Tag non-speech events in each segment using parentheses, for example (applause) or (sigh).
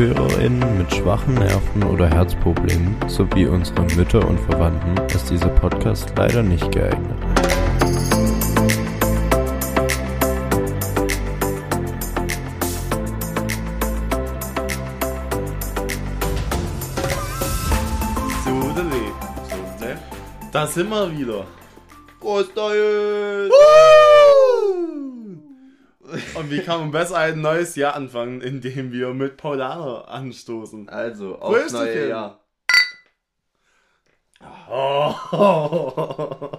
ZuhörerInnen mit schwachen Nerven oder Herzproblemen sowie unsere Mütter und Verwandten ist dieser Podcast leider nicht geeignet. Sudeli. Da sind wir wieder. Prost, Neues! Und wie kann man besser ein neues Jahr anfangen, indem wir mit Paulaner anstoßen? Also, aufs Grüß neue. Jahr. Oh. (laughs)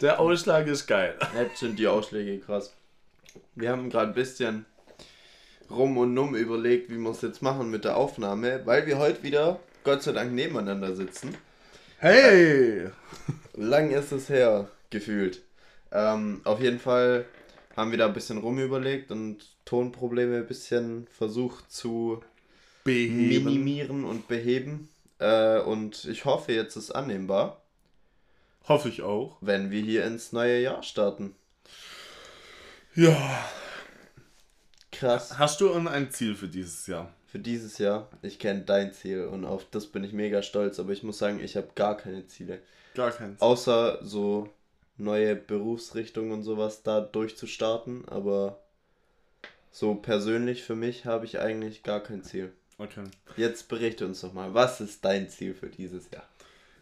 Der Ausschlag ist geil. Jetzt sind die Ausschläge krass. Wir haben gerade ein bisschen rum und numm überlegt, wie wir es jetzt machen mit der Aufnahme, weil wir heute wieder, Gott sei Dank, nebeneinander sitzen. Hey! Lang ist es her, gefühlt. Ähm, auf jeden Fall haben wir da ein bisschen rumüberlegt und Tonprobleme ein bisschen versucht zu Beheben. minimieren und beheben. Äh, und ich hoffe, jetzt ist annehmbar, Hoffe ich auch. wenn wir hier ins neue Jahr starten. Ja. Krass. Hast du ein Ziel für dieses Jahr? Für dieses Jahr, ich kenne dein Ziel und auf das bin ich mega stolz, aber ich muss sagen, ich habe gar keine Ziele. Gar keins. Außer so neue Berufsrichtungen und sowas da durchzustarten, aber so persönlich für mich habe ich eigentlich gar kein Ziel. Okay. Jetzt berichte uns doch mal, was ist dein Ziel für dieses Jahr?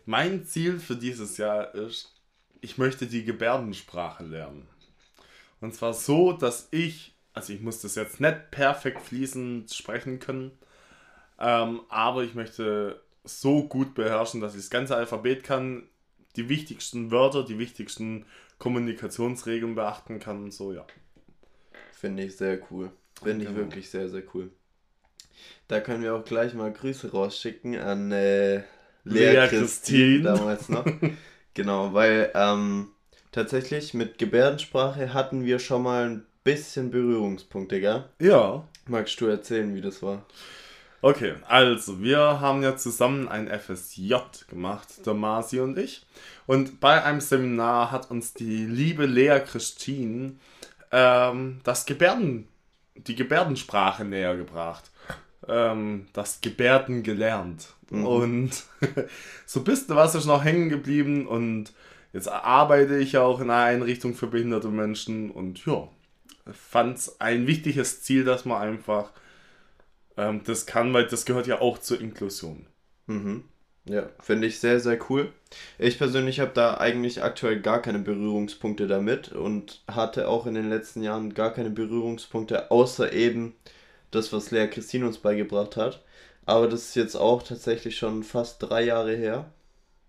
Mein Ziel für dieses Jahr ist, ich möchte die Gebärdensprache lernen. Und zwar so, dass ich, also ich muss das jetzt nicht perfekt fließend sprechen können, ähm, aber ich möchte so gut beherrschen, dass ich das ganze Alphabet kann, die wichtigsten Wörter, die wichtigsten Kommunikationsregeln beachten kann und so, ja. Finde ich sehr cool. Finde ich Genau. wirklich sehr, sehr cool. Da können wir auch gleich mal Grüße rausschicken an äh, Lea Lea Christine damals noch. (laughs) genau, weil ähm, tatsächlich mit Gebärdensprache hatten wir schon mal ein bisschen Berührungspunkte, gell? Ja. Magst du erzählen, wie das war? Okay, also wir haben ja zusammen ein FSJ gemacht, der Marci und ich. Und bei einem Seminar hat uns die liebe Lea Christine ähm, das Gebärden, die Gebärdensprache näher gebracht. Ähm, das Gebärden gelernt. Und (laughs) so bist du was ist noch hängen geblieben und jetzt arbeite ich ja auch in einer Einrichtung für behinderte Menschen und ja, fand es ein wichtiges Ziel, dass man einfach ähm, das kann, weil das gehört ja auch zur Inklusion. Mhm. Ja, finde ich sehr, sehr cool. Ich persönlich habe da eigentlich aktuell gar keine Berührungspunkte damit und hatte auch in den letzten Jahren gar keine Berührungspunkte, außer eben das, was Lea Christine uns beigebracht hat. Aber das ist jetzt auch tatsächlich schon fast drei Jahre her,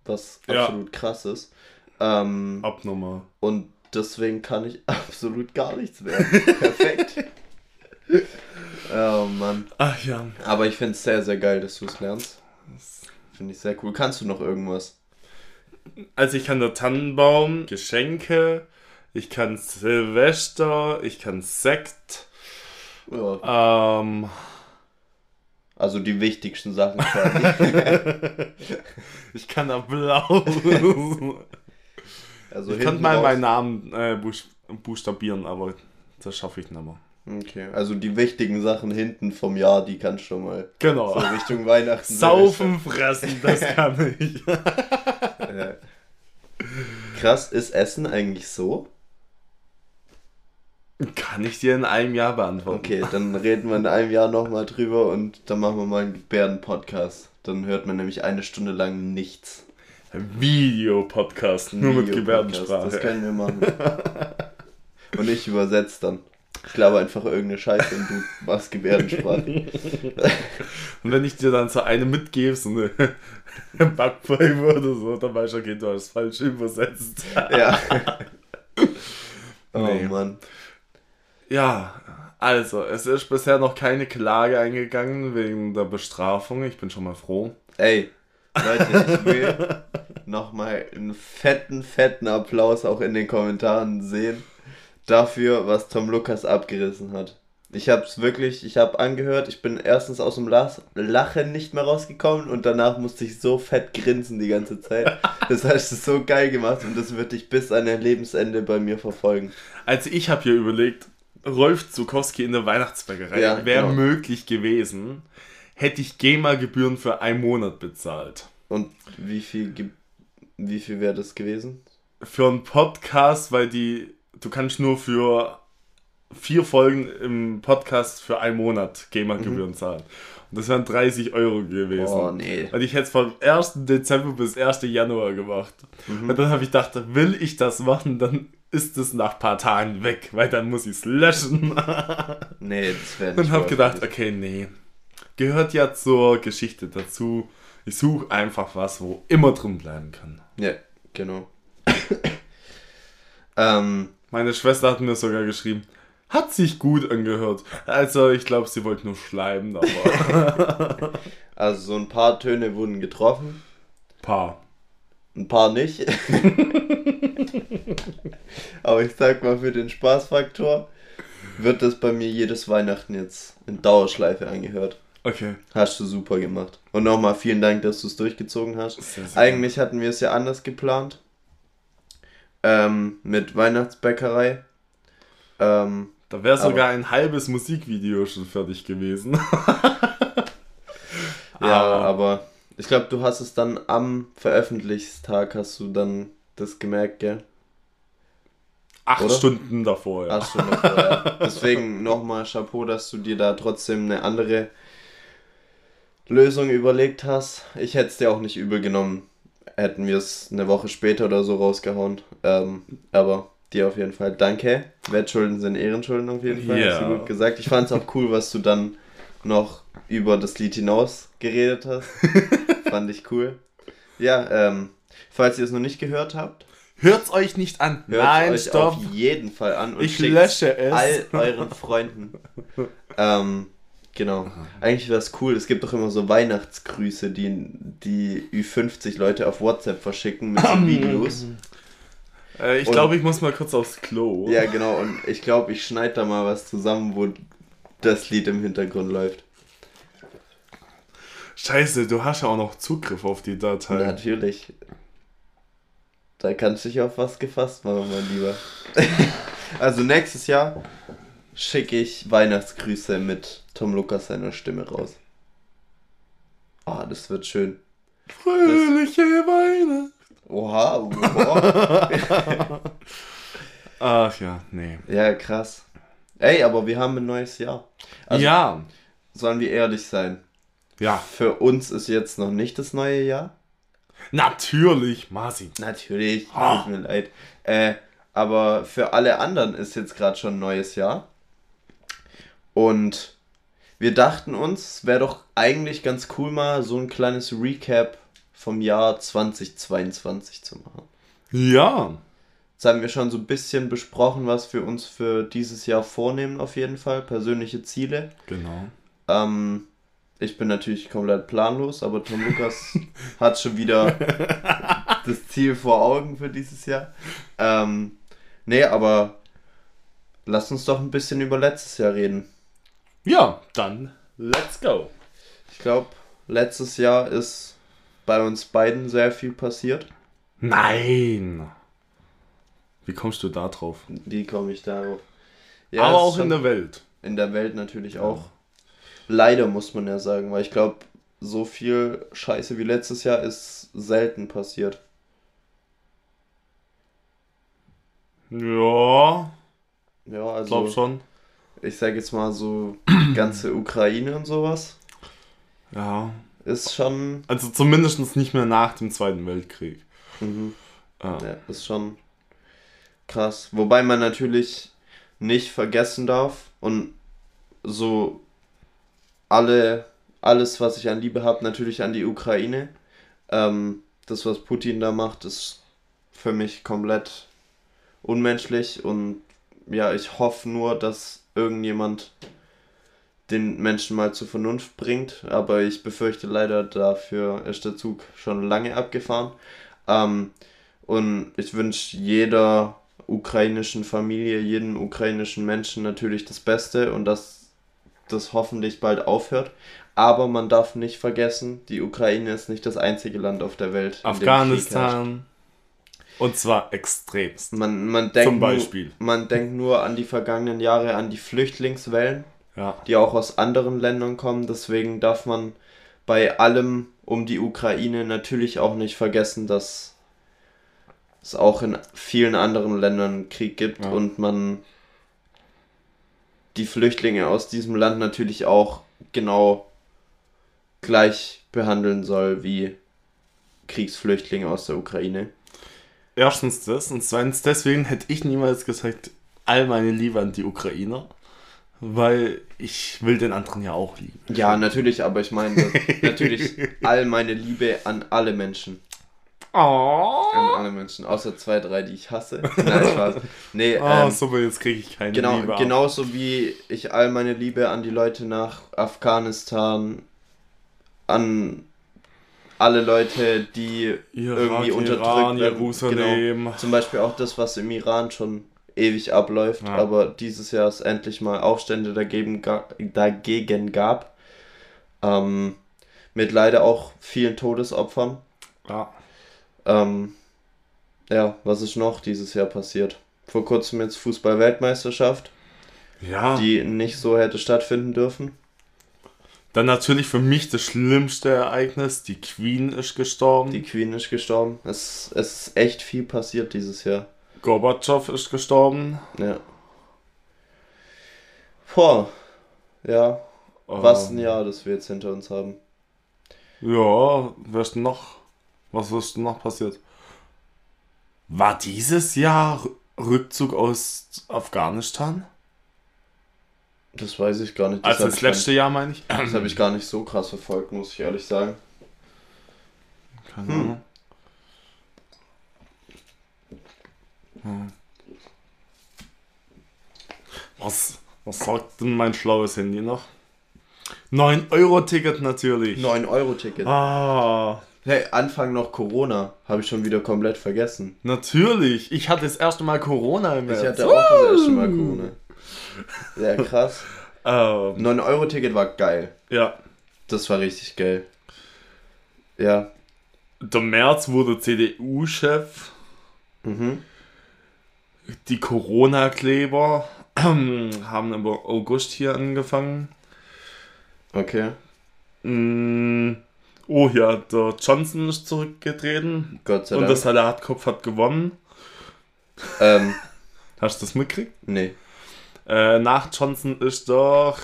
was Ja. absolut krass ist. Ähm, Abnormal. und deswegen kann ich (laughs) absolut gar nichts mehr. Perfekt. (laughs) oh Mann. Ach ja. Aber ich finde es sehr, sehr geil, dass du es lernst. Finde ich sehr cool. Kannst du noch irgendwas? Also ich kann der Tannenbaum, Geschenke, ich kann Silvester, ich kann Sekt, Ja. ähm, Also die wichtigsten Sachen (laughs) ich kann Applaus. (laughs) Also ich könnte mal meinen Namen äh, buch buchstabieren, aber das schaffe ich nicht mehr. Okay, also die wichtigen Sachen hinten vom Jahr, die kannst du schon mal Genau. so Richtung Weihnachten. (laughs) Saufen, fressen, das (laughs) kann ich. Ja. Krass, ist Essen eigentlich so? Kann ich dir in einem Jahr beantworten. Okay, dann reden wir in einem Jahr nochmal drüber und dann machen wir mal einen Gebärden-Podcast. Dann hört man nämlich eine Stunde lang nichts. Videopodcast, nur mit Video-Podcast, Gebärdensprache. Das können wir machen. (laughs) Und ich übersetze dann. Ich glaube einfach irgendeine Scheiße und du machst Gebärdensprache. (laughs) Und wenn ich dir dann so eine mitgebe, so eine (laughs) Backpfeife oder so, dann weißt du, okay, du hast falsch übersetzt. ja. (laughs) Oh Nee. Mann. Ja, also, es ist bisher noch keine Klage eingegangen wegen der Bestrafung. Ich bin schon mal froh. Ey, Leute, ich will nochmal einen fetten, fetten Applaus auch in den Kommentaren sehen dafür, was Tom Lukas abgerissen hat. Ich hab's wirklich, ich hab angehört, ich bin erstens aus dem Lach- Lachen nicht mehr rausgekommen und danach musste ich so fett grinsen die ganze Zeit. Das hast du so geil gemacht und das wird dich bis an dein Lebensende bei mir verfolgen. Also ich habe hier überlegt, Rolf Zukowski in der Weihnachtsbäckerei Ja, wäre genau. möglich gewesen, hätte ich GEMA-Gebühren für einen Monat bezahlt. Und wie viel, wie viel wäre das gewesen? Für einen Podcast, weil die, du kannst nur für vier Folgen im Podcast für einen Monat GEMA-Gebühren zahlen. Und das wären 30 Euro gewesen. Mhm. Oh, nee. Und ich hätte es vom 1. Dezember bis 1. Januar gemacht. Mhm. Und dann habe ich gedacht, will ich das machen, dann ist es nach ein paar Tagen weg, weil dann muss ich es löschen. (laughs) Nee, das wäre nicht. Und habe gedacht, okay, nee. Gehört ja zur Geschichte dazu. Ich suche einfach was, wo immer drin bleiben kann. Ja, genau. (coughs) ähm, Meine Schwester hat mir sogar geschrieben, hat sich gut angehört. Also ich glaube, sie wollte nur schleimen, aber (laughs) also so ein paar Töne wurden getroffen, paar. ein paar nicht. Aber ich sag mal, für den Spaßfaktor wird das bei mir jedes Weihnachten jetzt in Dauerschleife angehört. Okay. Hast du super gemacht. Und nochmal vielen Dank, dass du es durchgezogen hast. Sehr, sehr Eigentlich hatten wir es ja anders geplant. Ähm, mit Weihnachtsbäckerei. Ähm, Da wäre sogar ein halbes Musikvideo schon fertig gewesen. (laughs) ja, Aber- aber ich glaube, du hast es dann am Veröffentlichungstag hast du dann das gemerkt, gell? Acht Oder? Stunden davor, ja. Hast du noch vorher. Deswegen nochmal Chapeau, dass du dir da trotzdem eine andere Lösung überlegt hast. Ich hätte es dir auch nicht übel genommen, hätten wir es eine Woche später oder so rausgehauen. Ähm, aber dir auf jeden Fall danke. Wettschulden sind Ehrenschulden auf jeden Fall. Hast du gut gesagt. Ich fand es auch cool, was du dann noch über das Lied hinaus geredet hast. (laughs) fand ich cool. Ja, ähm, falls ihr es noch nicht gehört habt, Hört's euch nicht an. Hört Nein, euch stopp. auf jeden Fall an und Ich lösche es. all euren Freunden. (laughs) ähm, genau. Eigentlich wäre es cool. Es gibt doch immer so Weihnachtsgrüße, die die Ü50 Leute auf WhatsApp verschicken mit so Videos. Äh, ich glaube, ich muss mal kurz aufs Klo. Ja, genau. Und ich glaube, ich schneide da mal was zusammen, wo das Lied im Hintergrund läuft. Scheiße, du hast ja auch noch Zugriff auf die Datei. Natürlich. Da kannst du dich auf was gefasst machen, mein Lieber. (laughs) also nächstes Jahr schicke ich Weihnachtsgrüße mit Tom Lukas seiner Stimme raus. Ah, das wird schön. Fröhliche Weihnachten. Oha, oha. (laughs) Ach ja, nee. ja, krass. Ey, aber wir haben ein neues Jahr. Also ja. sollen wir ehrlich sein. Ja, Für uns ist jetzt noch nicht das neue Jahr. natürlich, Marci. Natürlich, Ah. tut mir leid. Äh, aber für alle anderen ist jetzt gerade schon ein neues Jahr. Und wir dachten uns, es wäre doch eigentlich ganz cool mal so ein kleines Recap vom Jahr 2022 zu machen. Ja. Jetzt haben wir schon so ein bisschen besprochen, was wir uns für dieses Jahr vornehmen, auf jeden Fall. Persönliche Ziele. Genau. Ähm, ich bin natürlich komplett planlos, aber Tom Lukas (laughs) hat schon wieder (laughs) das Ziel vor Augen für dieses Jahr. Ähm, nee, aber lass uns doch ein bisschen über letztes Jahr reden. Ja, dann let's go. Ich glaube, letztes Jahr ist bei uns beiden sehr viel passiert. Nein. Wie kommst du da drauf? Wie komme ich darauf? Aber es ist auch in der Welt. in der Welt natürlich auch. Leider muss man ja sagen, weil ich glaube, so viel Scheiße wie letztes Jahr ist selten passiert. Ja, Ja, also glaub schon. Ich sage jetzt mal so (clears throat) ganze Ukraine und sowas Ja. ist schon Also zumindest nicht mehr nach dem Zweiten Weltkrieg. mhm, Ja. ja, ist schon krass. Wobei man natürlich nicht vergessen darf und so alle alles, was ich an Liebe habe, natürlich an die Ukraine. Ähm, das, was Putin da macht, ist für mich komplett unmenschlich und ja, ich hoffe nur, dass irgendjemand den Menschen mal zur Vernunft bringt, aber ich befürchte leider, dafür ist der Zug schon lange abgefahren. Ähm, und ich wünsche jeder ukrainischen Familie, jedem ukrainischen Menschen natürlich das Beste und dass das hoffentlich bald aufhört. Aber man darf nicht vergessen, die Ukraine ist nicht das einzige Land auf der Welt. Afghanistan. Und zwar extremst. Man, man, denkt Zum Beispiel. Nur, man denkt nur an die vergangenen Jahre, an die Flüchtlingswellen, Ja. die auch aus anderen Ländern kommen. Deswegen darf man bei allem um die Ukraine natürlich auch nicht vergessen, dass es auch in vielen anderen Ländern Krieg gibt Ja. und man die Flüchtlinge aus diesem Land natürlich auch genau gleich behandeln soll wie Kriegsflüchtlinge aus der Ukraine. Erstens das und zweitens deswegen hätte ich niemals gesagt, all meine Liebe an die Ukrainer, weil ich will den anderen ja auch lieben. Ja, natürlich, aber ich meine (laughs) natürlich all meine Liebe an alle Menschen. Oh. An alle Menschen, außer zwei, drei, die ich hasse. Nein, Spaß. Nee, (laughs) Ah, ähm, super, jetzt kriege ich keine genau, Liebe. ab. genauso wie ich all meine Liebe an die Leute nach Afghanistan, an alle Leute, die Irak, irgendwie unterdrückt Iran, werden. Jerusalem. Genau. Zum Beispiel auch das, was im Iran schon ewig abläuft, Ja. aber dieses Jahr es endlich mal Aufstände dagegen, dagegen gab. Ähm, mit leider auch vielen Todesopfern. Ja. Ähm, ja, was ist noch dieses Jahr passiert? Vor kurzem jetzt Fußball-Weltmeisterschaft, ja. die nicht so hätte stattfinden dürfen. Dann natürlich für mich das schlimmste Ereignis, die Queen ist gestorben. Die Queen ist gestorben. Es, es ist echt viel passiert dieses Jahr. Gorbatschow ist gestorben. Ja. Boah. Ja, was ein Ähm, Jahr, das wir jetzt hinter uns haben. Ja, was denn noch? Was ist denn noch passiert? War dieses Jahr Rückzug aus Afghanistan? Das weiß ich gar nicht. Das Also das ich letzte Jahr meine ich? Das habe ich gar nicht so krass verfolgt, muss ich ehrlich sagen. Keine Hm. Ahnung. Hm. Was, was sagt denn mein schlaues Handy noch? 9-Euro-Ticket natürlich. 9-Euro-Ticket. Ah, Hey, Anfang noch Corona. Habe ich schon wieder komplett vergessen. natürlich. Ich hatte das erste Mal Corona im Ich März. hatte auch das erste Mal Corona. Ja, krass. (laughs) Ähm, 9-Euro-Ticket war geil. ja, Das war richtig geil. Ja. der März wurde CDU-Chef. Mhm. Die Corona-Kleber (clears throat) haben im August hier angefangen. Okay. Mm, Oh ja, der Johnson ist zurückgetreten Gott sei und Dank. der Salatkopf hat gewonnen. ähm, (laughs) Hast du das mitgekriegt? nee. Äh, nach Johnson ist doch.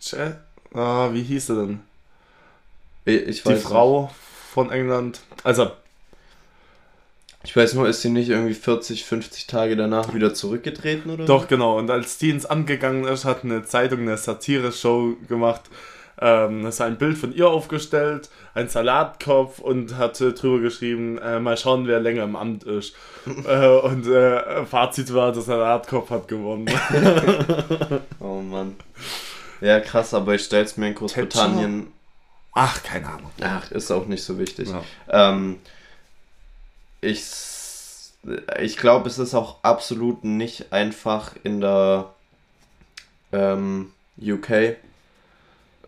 Tja, ah, wie hieß er denn? Ich, ich Die Frau von England. Also, Nicht. Ich weiß nur, ist sie nicht irgendwie 40, 50 Tage danach wieder zurückgetreten oder doch, genau. Und als die ins Amt gegangen ist, hat eine Zeitung eine Satire-Show gemacht. Ähm, es ist ein Bild von ihr aufgestellt, ein Salatkopf und hat äh, drüber geschrieben, äh, mal schauen, wer länger im Amt ist. (laughs) äh, und äh, Fazit war, der Salatkopf hat gewonnen. (laughs) Oh Mann. Ja, krass, aber ich stell's mir in Großbritannien. Ach, keine Ahnung. Ach, ist auch nicht so wichtig. Ja. Ähm, ich ich glaube, es ist auch absolut nicht einfach in der ähm, UK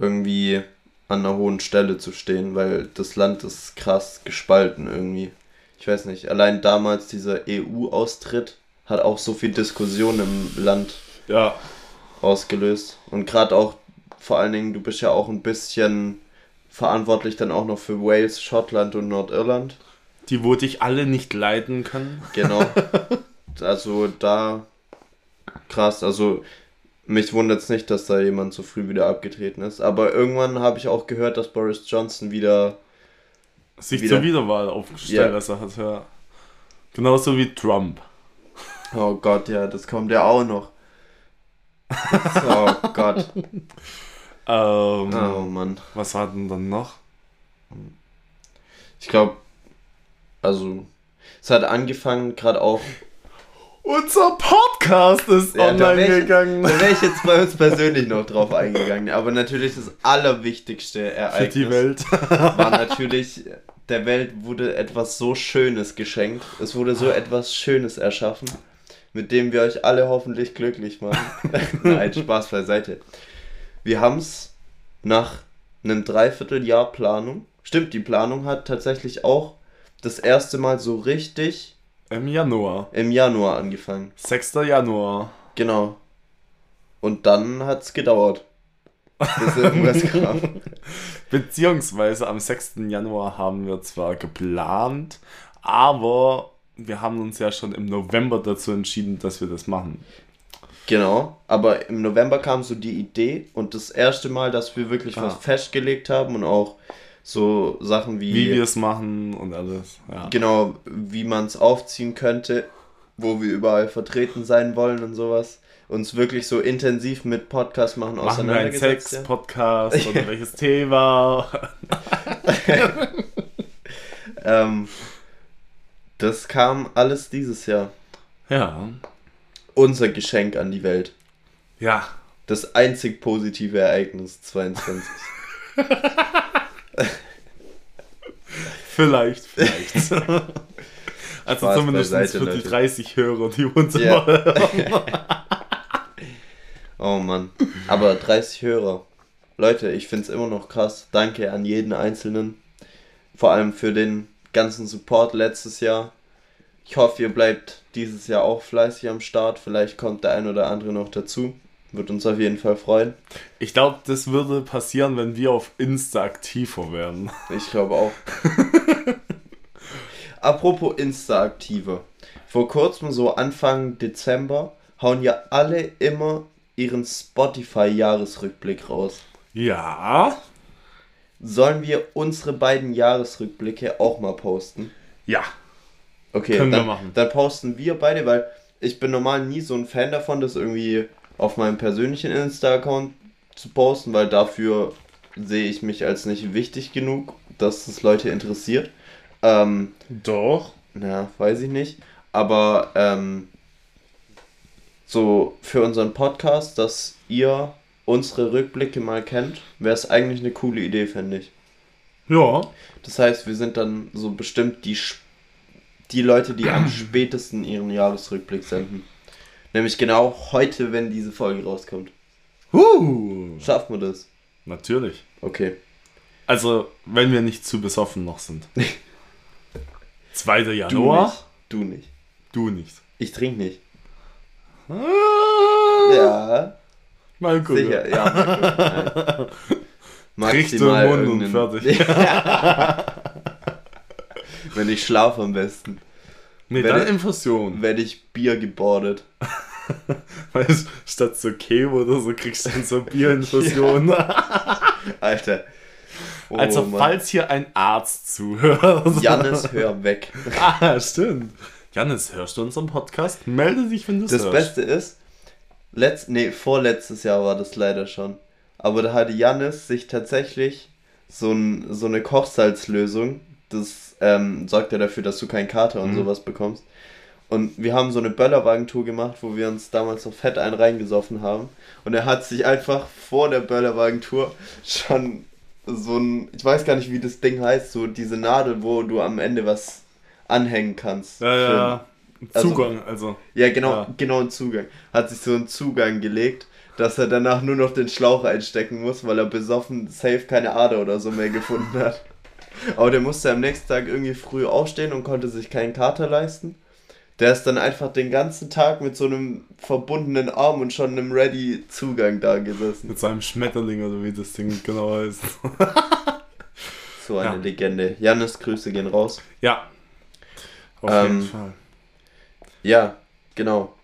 irgendwie an einer hohen Stelle zu stehen, weil das Land ist krass gespalten irgendwie. Ich weiß nicht, allein damals dieser EU-Austritt hat auch so viel Diskussion im Land Ja, ausgelöst. Und gerade auch, vor allen Dingen, du bist ja auch ein bisschen verantwortlich dann auch noch für Wales, Schottland und Nordirland. die, wo dich alle nicht leiden können. Genau. (laughs) also da krass. Also mich wundert es nicht, dass da jemand so früh wieder abgetreten ist. Aber irgendwann habe ich auch gehört, dass Boris Johnson wieder. Sich Wieder. zur Wiederwahl aufgestellt also hat, ja. Genauso wie Trump. Oh Gott, ja, das kommt ja auch noch. (laughs) oh Gott. Ähm, Oh Mann. Was war denn dann noch? Ich glaube, also es hat angefangen gerade auch Unser Podcast ist Ja, da online wär ich- gegangen. Da wäre ich jetzt bei uns persönlich noch drauf eingegangen. Aber natürlich das allerwichtigste Für Ereignis die Welt. war natürlich, der Welt wurde etwas so Schönes geschenkt. Es wurde so etwas Schönes erschaffen, mit dem wir euch alle hoffentlich glücklich machen. (laughs) Nein, Spaß beiseite. Wir haben es nach einem Dreivierteljahr Planung, stimmt, die Planung hat tatsächlich auch das erste Mal so richtig Im Januar. im Januar angefangen. 6. Januar. Genau. Und dann hat's gedauert. Bis (laughs) irgendwas kam. Beziehungsweise am 6. Januar haben wir zwar geplant, aber wir haben uns ja schon im November dazu entschieden, dass wir das machen. Genau. Aber im November kam so die Idee und das erste Mal, dass wir wirklich was Ah. festgelegt haben und auch so Sachen wie, Wie wir es machen und alles. Ja. genau, wie man es aufziehen könnte, wo wir überall vertreten sein wollen und sowas. Uns wirklich so intensiv mit Podcast machen Machen wir einen auseinandergesetzt. ja. Sex-Podcast oder (laughs) welches Thema? Ähm, das kam alles dieses Jahr. Ja. Unser Geschenk an die Welt. Ja. Das einzig positive Ereignis 22. (laughs) (laughs) Vielleicht, vielleicht. (laughs) also Spaß zumindest beiseite, für die Leute. 30 Hörer, die uns immer (laughs) hören. Oh Mann. Aber 30 Hörer. Leute, ich find's immer noch krass. Danke an jeden Einzelnen. Vor allem für den ganzen Support letztes Jahr. Ich hoffe, ihr bleibt dieses Jahr auch fleißig am Start. Vielleicht kommt der ein oder andere noch dazu. Wird uns auf jeden Fall freuen. Ich glaube, das würde passieren, wenn wir auf Insta aktiver werden. Ich glaube auch. (laughs) Apropos Insta-Aktive. Vor kurzem, so Anfang Dezember, hauen ja alle immer ihren Spotify-Jahresrückblick raus. Ja. Sollen wir unsere beiden Jahresrückblicke auch mal posten? Ja. Okay, Können wir dann, machen. dann posten wir beide, weil ich bin normal nie so ein Fan davon, das irgendwie auf meinem persönlichen Insta-Account zu posten, weil dafür sehe ich mich als nicht wichtig genug, dass es Leute interessiert. Ähm, Doch. na, weiß ich nicht. Aber ähm, so für unseren Podcast, dass ihr unsere Rückblicke mal kennt, wäre es eigentlich eine coole Idee, fände ich. Ja. Das heißt, wir sind dann so bestimmt die, die Leute, die am (clears throat) spätesten ihren Jahresrückblick senden. Nämlich genau heute, wenn diese Folge rauskommt. Uh. Schaffen wir das? Natürlich. Okay. Also, wenn wir nicht zu besoffen noch sind. (laughs) 2. Du Januar? nicht. Du nicht. Du nicht. Ich trinke nicht. Ah, Ja, Mal gucken. sicher. Ja, mal gucken. (laughs) Du im Mund und irgendeinen- fertig. (laughs) wenn ich schlafe am besten. Nee, dann ich- Infusion. Werde ich Bier gebordet. (laughs) Weißt statt so Kebo oder so kriegst du dann so Bierinfusion. (laughs) Alter. Oh, also, Mann. falls hier ein Arzt zuhört. Jannis, hör weg. (laughs) Ah, stimmt. Janis, hörst du unseren Podcast? Melde dich, wenn du es Das hörst. Beste ist, letzt, nee, vorletztes Jahr war das leider schon. Aber da hatte Jannis sich tatsächlich so, ein, so eine Kochsalzlösung, das ähm, sorgt ja dafür, dass du keinen Kater und Mhm. sowas bekommst. Und wir haben so eine Böllerwagentour gemacht, wo wir uns damals noch fett einen reingesoffen haben. Und er hat sich einfach vor der Böllerwagentour schon so ein, ich weiß gar nicht, wie das Ding heißt, so diese Nadel, wo du am Ende was anhängen kannst. Ja, ja. Also- Zugang, also. Ja, genau, Ja. genau einen Zugang. Hat sich so einen Zugang gelegt, dass er danach nur noch den Schlauch einstecken muss, weil er besoffen safe keine Ader oder so mehr gefunden hat. Aber der musste am nächsten Tag irgendwie früh aufstehen und konnte sich keinen Kater leisten. Der ist dann einfach den ganzen Tag mit so einem verbundenen Arm und schon einem ready Zugang da gesessen. Mit seinem Schmetterling oder wie das Ding genau heißt. (laughs) So eine Ja. Legende. Jannis, Grüße gehen raus. Ja. Auf Ähm, jeden Fall. Ja, genau.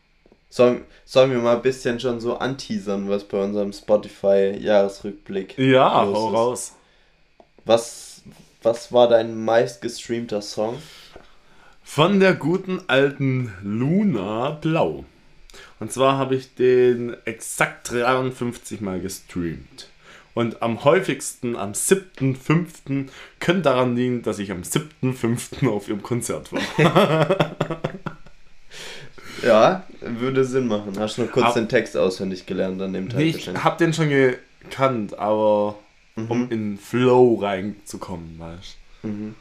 Sollen, sollen wir mal ein bisschen schon so anteasern, was bei unserem Spotify-Jahresrückblick Ja, hau raus. Was, was war dein meistgestreamter Song? Von der guten alten Luna Blau. Und zwar habe ich den exakt 53 Mal gestreamt. Und am häufigsten am 7.5. könnte daran liegen, dass ich am 7.5. auf ihrem Konzert war. (laughs) Ja, würde Sinn machen. Hast du noch kurz Ab- den Text auswendig gelernt an dem Tag? Nee, ich habe den schon gekannt, aber um Mhm. in Flow reinzukommen, weißt Mhm.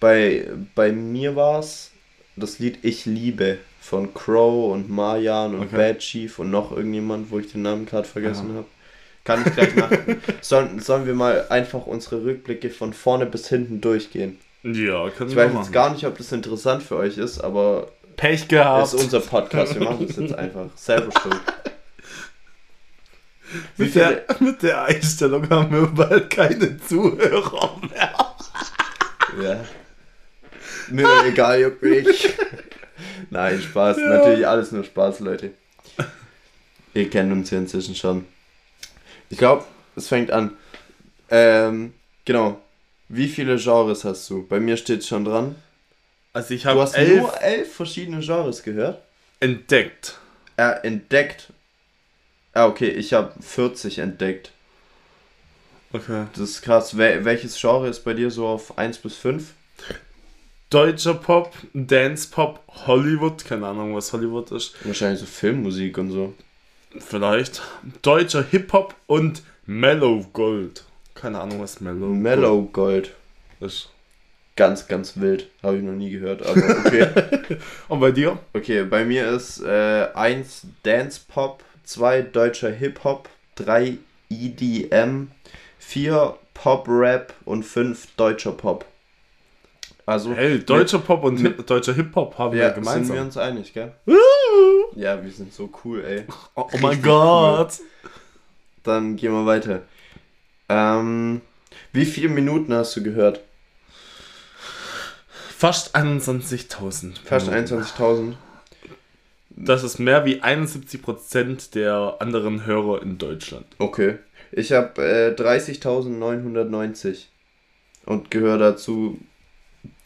Bei, bei mir war es das Lied Ich liebe von Crow und Marjan und Okay. Bad Chief und noch irgendjemand, wo ich den Namen gerade vergessen Ja. habe. Kann ich gleich machen. (laughs) sollen, sollen wir mal einfach unsere Rückblicke von vorne bis hinten durchgehen? Ja, können Ich wir weiß machen. jetzt gar nicht, ob das interessant für euch ist, aber Pech gehabt. ist unser Podcast. Wir machen das jetzt einfach. Selber schuld. (laughs) Mit, der, mit der Einstellung haben wir bald keine Zuhörer mehr. Ja. Mir doch egal, juckt mich. Nein, Spaß. Natürlich alles nur Spaß, Leute. Ihr kennt uns ja inzwischen schon. Ich glaube, es fängt an. Ähm, genau. Wie viele Genres hast du? Bei mir steht schon dran. Also ich Du habe hast elf nur elf verschiedene Genres gehört. entdeckt. Äh, entdeckt. Ah, okay, ich habe 40 entdeckt. Okay. Das ist krass. Wel welches Genre ist bei dir so auf 1 bis 5? Deutscher Pop, Dance Pop, Hollywood, keine Ahnung, was Hollywood ist. Wahrscheinlich so Filmmusik und so. Vielleicht. Deutscher Hip-Hop und Mellow Gold. Keine Ahnung, was Mellow, Mellow Gold. Gold ist. Ganz, ganz wild. Habe ich noch nie gehört, aber okay. (laughs) Und bei dir? okay, bei mir ist äh, 1 Dance Pop, 2 deutscher Hip Hop, 3 EDM, 4 Pop Rap und 5 deutscher Pop. Also, Hey, deutscher Pop und mit- deutscher Hip-Hop haben ja, wir sind wir gemeinsam. uns einig, gell? Ja, wir sind so cool, ey. (laughs) Oh, oh mein Gott. Dann gehen wir weiter. Ähm, wie viele Minuten hast du gehört? Fast 21.000. Fast Minuten. 21.000. Das ist mehr wie 71% der anderen Hörer in Deutschland. Okay. Ich habe äh, 30.990 und gehöre dazu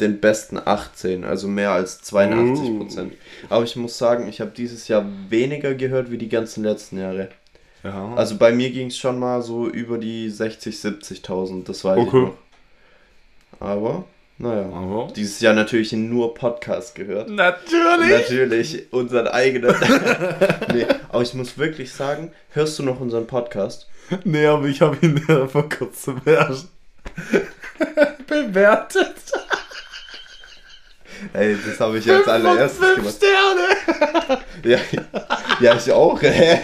den besten 18, also mehr als 82 Prozent. Aber ich muss sagen, ich habe dieses Jahr weniger gehört wie die ganzen letzten Jahre. Ja. Also bei mir ging es schon mal so über die 60, 70.000, das weiß ich Okay. noch. Aber, naja. Aber. Dieses Jahr natürlich nur Podcast gehört. Natürlich. Natürlich, unseren eigenen. (laughs) nee, aber ich muss wirklich sagen, hörst du noch unseren Podcast? (laughs) Nee, aber ich habe ihn (laughs) ja vor kurzem erst bewertet. Ey, das habe ich jetzt allererstes fünf gemacht. Sterne. Ja, ja, ich auch. hä?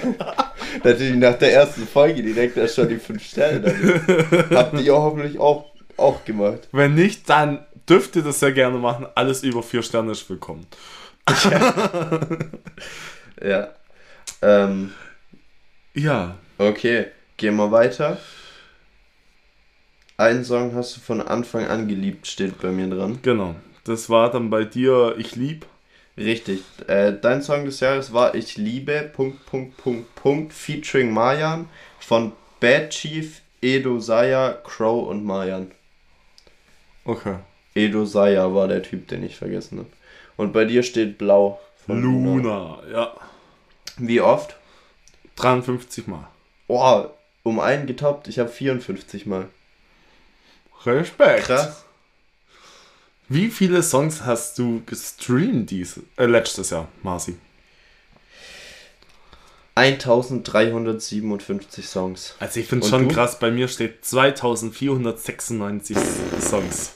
Natürlich nach der ersten Folge direkt erst schon die 5 Sterne. Dann. Habt ihr hoffentlich auch, auch gemacht. Wenn nicht, dann dürft ihr das sehr gerne machen. Alles über vier Sterne ist willkommen. (laughs) Ja. Ähm, Ja. okay, gehen wir weiter. Einen Song hast du von Anfang an geliebt, steht bei mir dran. Genau. Das war dann bei dir Ich lieb. Richtig. Äh, dein Song des Jahres war Ich liebe. Punkt, Punkt, Punkt, Punkt. Featuring Mayan von Bad Chief, Edo Saya, Crow und Mayan. Okay. Edo Saya war der Typ, den ich vergessen habe. Und bei dir steht Blau. von Luna. Ja. Wie oft? 53 Mal. Oh, um einen getoppt. Ich habe 54 Mal. Respekt. Krass. Wie viele Songs hast du gestreamt dieses, äh, letztes Jahr, Marci? 1357 Songs. Also ich finde schon du? krass, bei mir steht 2496 Songs.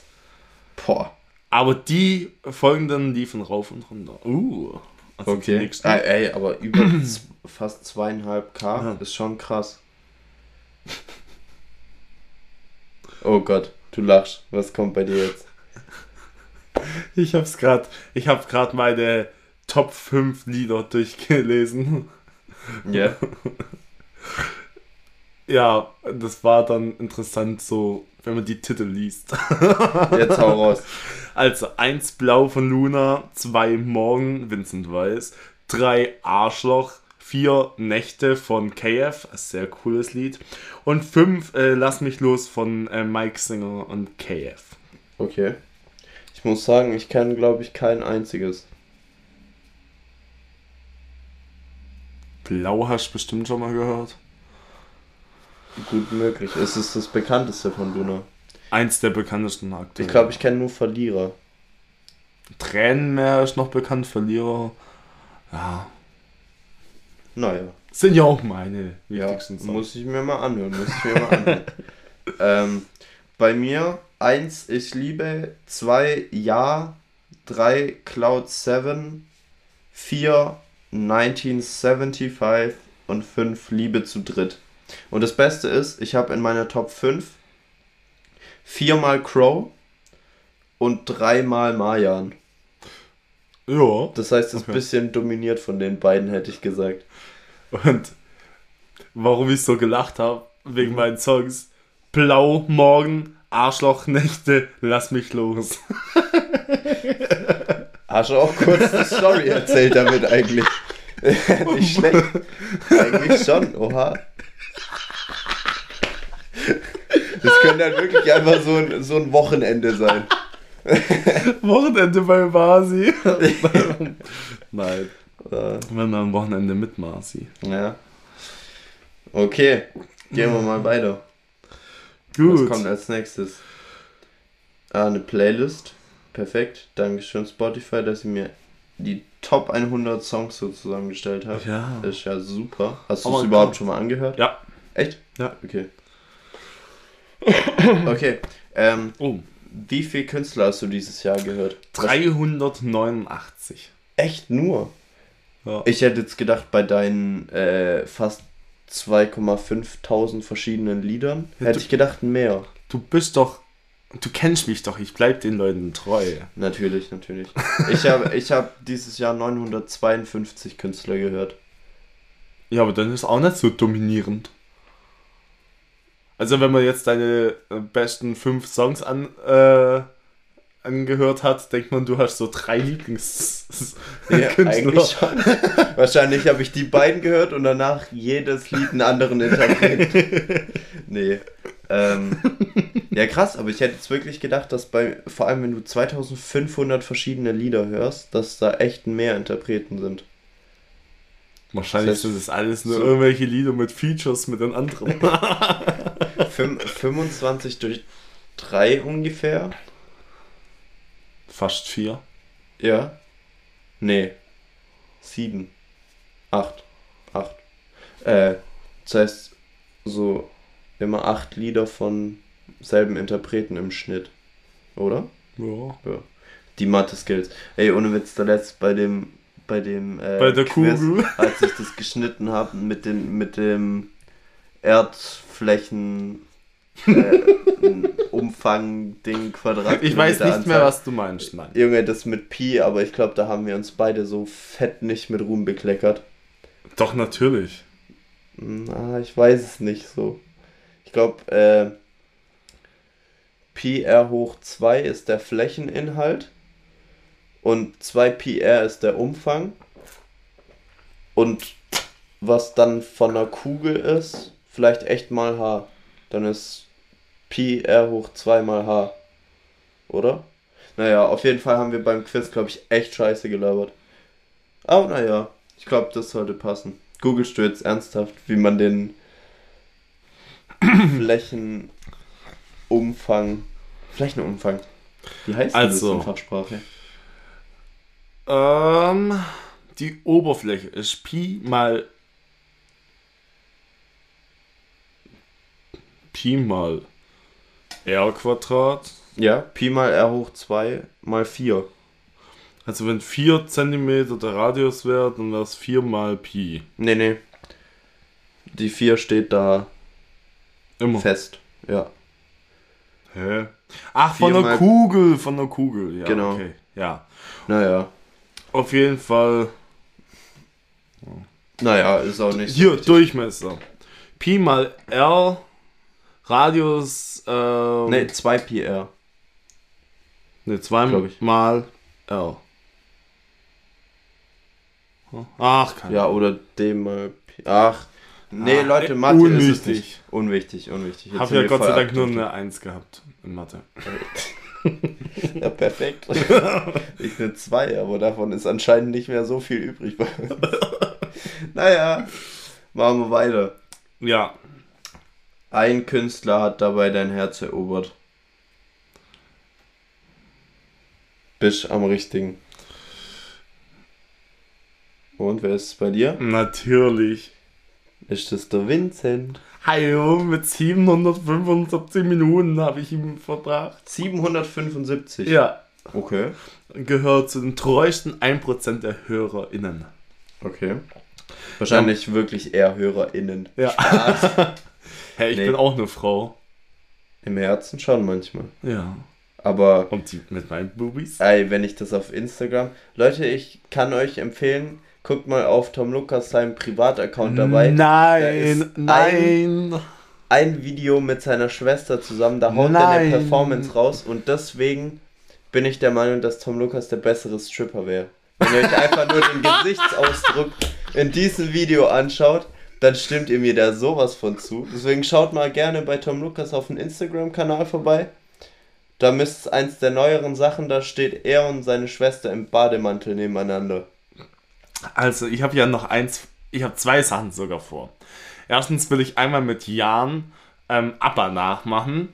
Boah. Aber die folgenden liefen rauf und runter. Uh. Also Okay. Ah, ey, aber über (clears throat) fast zweieinhalb K Ja. ist schon krass. Oh Gott, du lachst. Was kommt bei dir jetzt? Ich hab's grad, ich hab grad meine Top 5 Lieder durchgelesen. Ja. (laughs) Ja, das war dann interessant so, wenn man die Titel liest. Jetzt hau raus. (laughs) Also 1 Blau von Luna, 2 Morgen, Vincent Weiss, 3 Arschloch, 4 Nächte von KF, ein sehr cooles Lied, und 5 äh, Lass mich los von äh, Mike Singer und KF. Okay. Ich muss sagen, ich kenne, glaube ich, kein einziges. Blau hast du bestimmt schon mal gehört. Gut möglich. Es ist das bekannteste von Luna. Eins der bekanntesten aktuell. Ich glaube, ich kenne nur Verlierer. Tränenmeer ist noch bekannt, Verlierer. Ja, Naja. sind ja auch meine Ja, wichtigsten Songs. muss ich mir mal anhören. Muss ich mir mal anhören. (laughs) ähm, bei mir eins ich liebe, zwei Ja, drei Cloud 7, vier 1975 und fünf Liebe zu dritt. Und das Beste ist, ich habe in meiner Top 5 viermal Crow und dreimal Marjan. Ja. Das heißt, es ist Okay. ein bisschen dominiert von den beiden, hätte ich gesagt. Und warum ich so gelacht habe, wegen meinen Songs. Blau, Morgen, Arschlochnächte, lass mich los. (laughs) Hast du auch kurz die Story erzählt damit eigentlich? (laughs) Nicht schlecht. Eigentlich schon, oha. Das könnte halt wirklich einfach so ein, so ein Wochenende sein. Wochenende bei Marci. (laughs) Nein, Äh, wenn wir am Wochenende mit Marci. Ja. Okay, gehen wir mal weiter. Gut. Was kommt als nächstes? Ah, eine Playlist. Perfekt. Dankeschön Spotify, dass ihr mir die Top 100 Songs so zusammengestellt habt. Ja. Das ist ja super. Hast du Aber es überhaupt schon mal angehört? Ja. Echt? Ja. Okay. (coughs) Okay. Ähm, Oh. wie viele Künstler hast du dieses Jahr gehört? 389. Echt nur? Ja. Ich hätte jetzt gedacht, bei deinen äh, fast 2,5 verschiedenen Liedern, Ja, hätte du- ich gedacht mehr. Du bist doch. Du kennst mich doch, ich bleib den Leuten treu. Natürlich, natürlich. Ich habe ich hab dieses Jahr 952 Künstler gehört. Ja, aber dann ist auch nicht so dominierend. Also wenn man jetzt deine äh, besten fünf Songs an, äh, angehört hat, denkt man, du hast so drei Lieblings (laughs) Ja, eigentlich schon. Wahrscheinlich habe ich die beiden gehört und danach jedes Lied einen anderen (laughs) Interpreten. nee. Ähm, ja, krass, aber ich hätte jetzt wirklich gedacht, dass bei, vor allem wenn du 2500 verschiedene Lieder hörst, dass da echt mehr Interpreten sind. Wahrscheinlich Das heißt, sind das alles nur so- irgendwelche Lieder mit Features mit den anderen. (laughs) Fün 25 durch 3 ungefähr. Fast vier. Ja. Nee. 7. 8. 8. Äh, das heißt, so immer 8 Lieder von selben Interpreten im Schnitt. Oder? Ja. Ja. Die Mathe-Skills. Ey, ohne Witz, da letzt bei dem, bei dem, äh, Bei der Quiz, Kugel. (laughs) als ich das geschnitten habe mit den, mit dem Erdflächen, äh, (laughs) Umfang, Ding, Quadrat. Ich weiß nicht mehr, was du meinst, Mann. Junge, das mit Pi, aber ich glaube, da haben wir uns beide so fett nicht mit Ruhm bekleckert. Doch, natürlich. Na, ich weiß es nicht so. Ich glaube, äh, Pi r hoch 2 ist der Flächeninhalt und 2 Pi r ist der Umfang. Und was dann von einer Kugel ist, vielleicht echt mal h. Dann ist Pi r hoch 2 mal h. Oder? Naja, auf jeden Fall haben wir beim Quiz, glaube ich, echt scheiße gelabert. Aber naja, ich glaube, das sollte passen. Googlest du jetzt ernsthaft, wie man den (clears throat) Flächenumfang. Flächenumfang. Wie heißt Also. das in Fachsprache? Ähm, die Oberfläche ist Pi mal Pi mal R Quadrat. Ja, Pi mal r hoch 2 mal 4. Also wenn 4 cm der Radius wäre, dann wäre es 4 mal Pi. Nee, nee. Die 4 steht da Immer. fest. Ja. Hä? Ach, von der Kugel, von der Kugel. Ja, Genau. okay. Ja. Naja. Auf jeden Fall. Naja, ist auch nicht so Hier, wichtig. Durchmesser. Pi mal R. Radius. Ähm, Nee, 2 Pi r. Ne, zwei Glaub ich. mal R. Ach, keine Ja, oder D mal Pi. Ach. Nee, Ah, Leute, Mathe ist es unwichtig. nicht. Unwichtig, unwichtig. Jetzt Hab ja Gott sei Dank nur eine 1 gehabt in Mathe. (laughs) Ja, perfekt. ich eine 2, aber davon ist anscheinend nicht mehr so viel übrig bei uns. (laughs) naja, machen wir weiter. Ja, Ein Künstler hat dabei dein Herz erobert. Bist am richtigen. Und wer ist es bei dir? natürlich. Ist es der Vincent? Hallo, mit 775 Minuten habe ich ihn verbracht. 775. Ja, Okay. gehört zu den treuesten 1% der HörerInnen. Okay. Wahrscheinlich wirklich eher HörerInnen. Ja. (laughs) Hey, ich Nee. bin auch eine Frau. Im Herzen schon manchmal. Ja. Aber Und die mit meinen Boobies? ey, wenn ich das auf Instagram. Leute, ich kann euch empfehlen, guckt mal auf Tom Lukas seinem Privataccount dabei. Da ist Nein, nein. ein Video mit seiner Schwester zusammen, da haut er eine Nein. Performance raus und deswegen bin ich der Meinung, dass Tom Lukas der bessere Stripper wäre. Wenn ihr euch einfach nur den (laughs) Gesichtsausdruck in diesem Video anschaut, dann stimmt ihr mir da sowas von zu. Deswegen schaut mal gerne bei Tom Lukas auf dem Instagram-Kanal vorbei. Da müsste eins der neueren Sachen, da steht er und seine Schwester im Bademantel nebeneinander. Also, ich habe ja noch eins, ich habe zwei Sachen sogar vor. Erstens will ich einmal mit Jan ähm, Abba nachmachen.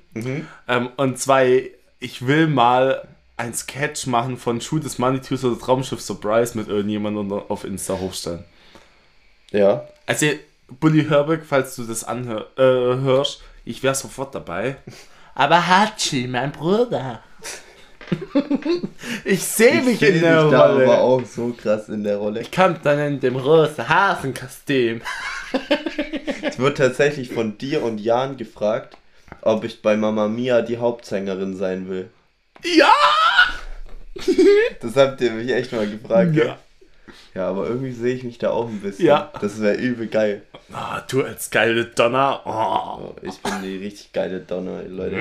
Ähm, und zwei, ich will mal ein Sketch machen von Shoot des Manitus oder Traumschiff Surprise mit irgendjemandem auf Insta hochstellen. Ja. Also, Bully Herbig, falls du das anhörst, äh, hörst, ich wäre sofort dabei. Aber Hachi, mein Bruder. (laughs) ich sehe mich seh in der dich da Rolle. aber auch so krass in der Rolle. Ich kam dann in dem rosa Hasenkostüm. (laughs) Es wird tatsächlich von dir und Jan gefragt, ob ich bei Mama Mia die Hauptsängerin sein will. Ja! Das habt ihr mich echt mal gefragt. Ja. Ja, aber irgendwie sehe ich mich da auch ein bisschen. Ja. Das wäre übel geil. Ah, du als geile Donner. Oh, Oh, ich bin die richtig geile Donner, Leute.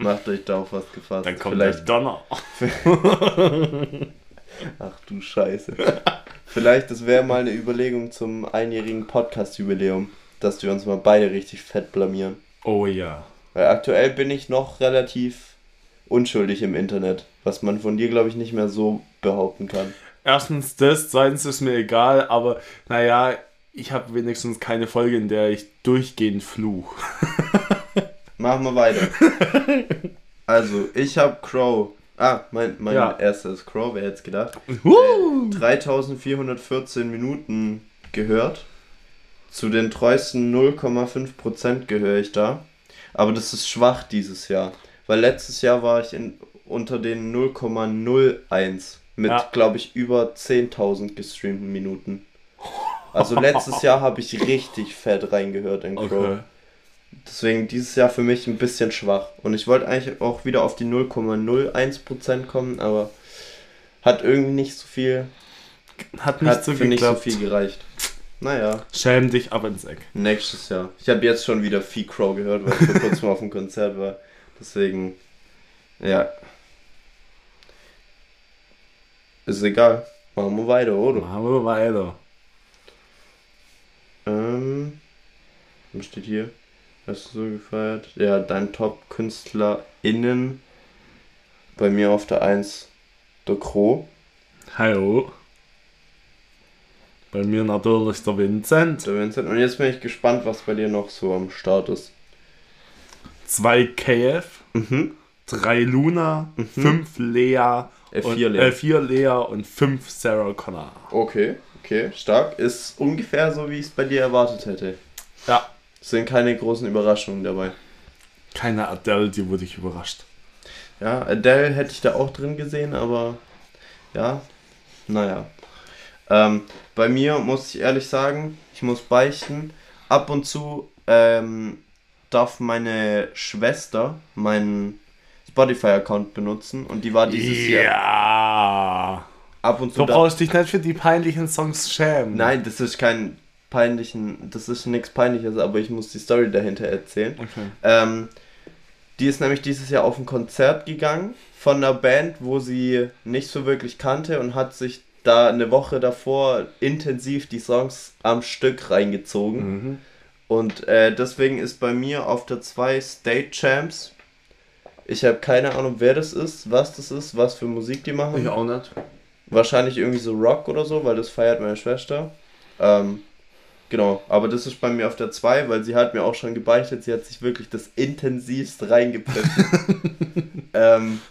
Macht euch da auf was gefasst. dann kommt Vielleicht, der Donner. (laughs) ach du Scheiße. Vielleicht, das wäre mal eine Überlegung zum einjährigen Podcast-Jubiläum, dass wir uns mal beide richtig fett blamieren. Oh ja. Weil aktuell bin ich noch relativ unschuldig im Internet, was man von dir, glaube ich, nicht mehr so behaupten kann. Erstens das, zweitens ist mir egal, aber naja, ich habe wenigstens keine Folge, in der ich durchgehend fluch. (laughs) Machen wir weiter. Also, ich habe Crow. Ah, mein, mein Ja. erster ist Crow, wer hätte es gedacht. Uh. 3414 Minuten gehört. Zu den treuesten 0,5% gehöre ich da. Aber das ist schwach dieses Jahr. Weil letztes Jahr war ich in, unter den 0,01 mit, Ja. glaube ich, über 10.000 gestreamten Minuten. Also letztes (laughs) Jahr habe ich richtig fett reingehört in Crow. Okay. Deswegen dieses Jahr für mich ein bisschen schwach. Und ich wollte eigentlich auch wieder auf die 0,01% kommen, aber hat irgendwie nicht so viel, Hat nicht hat so für nicht so viel gereicht. Naja, Schäm dich ab ins Eck. nächstes Jahr. Ich habe jetzt schon wieder Fee Crow gehört, weil ich vor (laughs) kurzem auf dem Konzert war. Deswegen, ja. Ist egal. Machen wir weiter, oder? Machen wir weiter. Ähm, was steht hier? Hast du so gefeiert? Ja, dein Top-KünstlerInnen. Bei mir auf der 1 der Crow. Hallo. Bei mir natürlich der Vincent. Der Vincent. Und jetzt bin ich gespannt, was bei dir noch so am Start ist. 2 KF, Mhm. 3 Luna, 5 Lea, Äh, und, vier Lea. Äh, 4 Lea und 5 Sarah Connor. Okay, okay, stark. Ist ungefähr so, wie ich es bei dir erwartet hätte. Ja. Es sind keine großen Überraschungen dabei. Keine Adele, die wurde ich überrascht. Ja, Adele hätte ich da auch drin gesehen, aber ja, naja. Ähm, bei mir muss ich ehrlich sagen, ich muss beichten, ab und zu ähm, darf meine Schwester meinen Spotify-Account benutzen und die war dieses Jahr Ja. ab und zu Du brauchst dich nicht für die peinlichen Songs schämen. Nein, das ist kein peinlichen, das ist nichts peinliches, aber ich muss die Story dahinter erzählen. Okay. Ähm, die ist nämlich dieses Jahr auf ein Konzert gegangen von einer Band, wo sie nicht so wirklich kannte und hat sich da eine Woche davor intensiv die Songs am Stück reingezogen. Mhm. Und äh, deswegen ist bei mir auf der 2 State Champs. Ich habe keine Ahnung, wer das ist, was das ist, was für Musik die machen. Ich auch nicht. Wahrscheinlich irgendwie so Rock oder so, weil das feiert meine Schwester. Ähm, genau, aber das ist bei mir auf der 2, weil sie hat mir auch schon gebeichtet, sie hat sich wirklich das intensivst reingepfiffen. (laughs) ähm,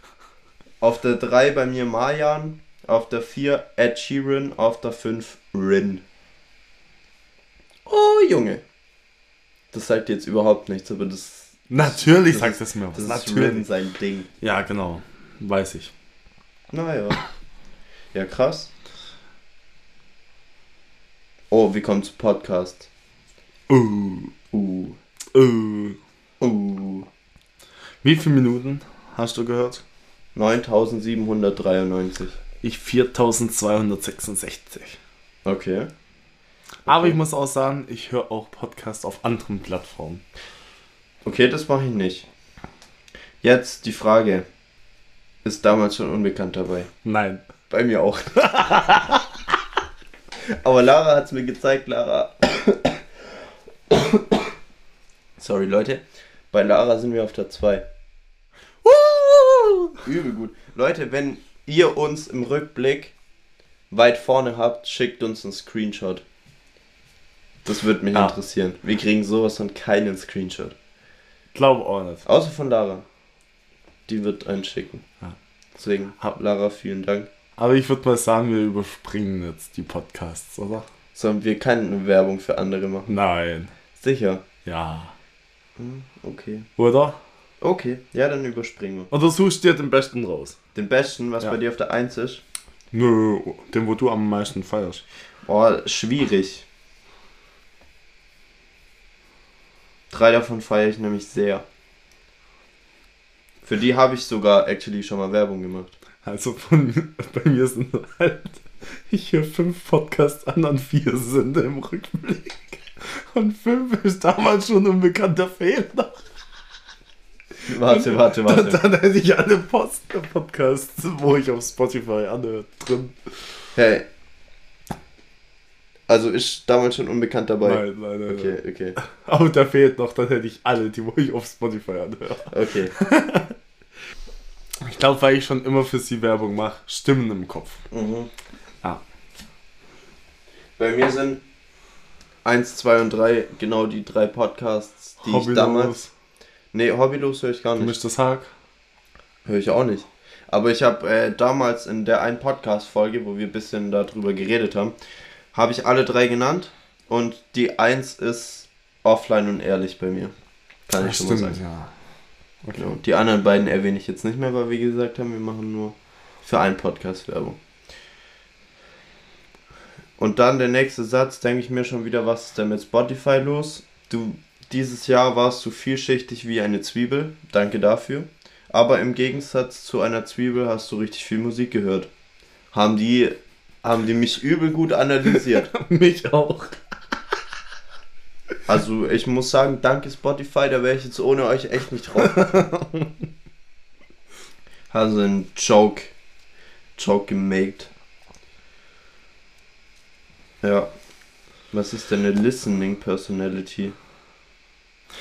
auf der 3 bei mir Marjan, auf der 4 Ed Sheeran, auf der 5 Rin. Oh Junge. Das sagt jetzt überhaupt nichts, aber das, Natürlich Das sagt es mir was. das ist Rin sein Ding. Ja, genau. Weiß ich. Naja. Ja, krass. Oh, wie kommt's Podcast? Uh, Uh, uh. uh. Wie viele Minuten hast du gehört? 9793. Ich 4266. Okay. Aber ich muss auch sagen, ich höre auch Podcasts auf anderen Plattformen. Okay, das mache ich nicht. Jetzt die Frage. Ist damals schon unbekannt dabei? Nein. Bei mir auch. (laughs) Aber Lara hat es mir gezeigt, Lara. Sorry, Leute. Bei Lara sind wir auf der 2. Übel gut. Leute, wenn ihr uns im Rückblick weit vorne habt, schickt uns einen Screenshot. Das würde mich Ja. interessieren. Wir kriegen sowas von keinen Screenshot. Glaube auch nicht. Außer von Lara. Die wird einen schicken. Ja. Deswegen, Hab- Lara, vielen Dank. Aber ich würde mal sagen, wir überspringen jetzt die Podcasts, oder? Sollen wir keine Werbung für andere machen? Nein. Sicher. Ja. Hm, Okay. Oder? Okay, ja, dann überspringen wir. Oder suchst dir den besten raus? Den besten, was Ja. bei dir auf der 1 ist? Nö, den, wo du am meisten feierst. Oh, schwierig. Drei davon feiere ich nämlich sehr. Für die habe ich sogar actually schon mal Werbung gemacht. Also von, bei mir sind halt hier fünf Podcasts an und vier sind im Rückblick. Und fünf ist damals schon ein bekannter Fehler. Warte, warte, Dann, warte. dann hätte ich alle Post Podcasts, wo ich auf Spotify anhöre, drin. Hey. Also ist damals schon unbekannt dabei. Nein, nein, nein. Okay, nein. okay, (laughs) Aber da fehlt noch, dann hätte ich alle, die wo ich auf Spotify anhöre. okay. (laughs) Ich glaube, weil ich schon immer für sie Werbung mache, Stimmen im Kopf. Mhm. Ah. Bei mir sind 1, 2 und 3 genau die drei Podcasts, die ich Hobbylos, damals. Nee, Hobbylos höre ich gar nicht. gemischtes Hack. Höre ich auch nicht. Aber ich habe äh, damals in der einen Podcast-Folge, wo wir ein bisschen darüber geredet haben, habe ich alle drei genannt. Und die 1 ist offline und ehrlich bei mir. Kann ich schon mal sagen. ja. Okay. Genau. Die anderen beiden erwähne ich jetzt nicht mehr, weil wir gesagt haben, wir machen nur für einen Podcast Werbung. Und dann der nächste Satz, denke ich mir schon wieder, was ist denn mit Spotify los? Du, dieses Jahr warst du vielschichtig wie eine Zwiebel, danke dafür. Aber im Gegensatz zu einer Zwiebel hast du richtig viel Musik gehört. Haben die, haben die mich übel gut analysiert. (laughs) Mich auch. Also ich muss sagen, danke Spotify, da wäre ich jetzt ohne euch echt nicht drauf. (laughs) Also ein Joke. Joke gemacht. Ja. Was ist denn eine Listening Personality?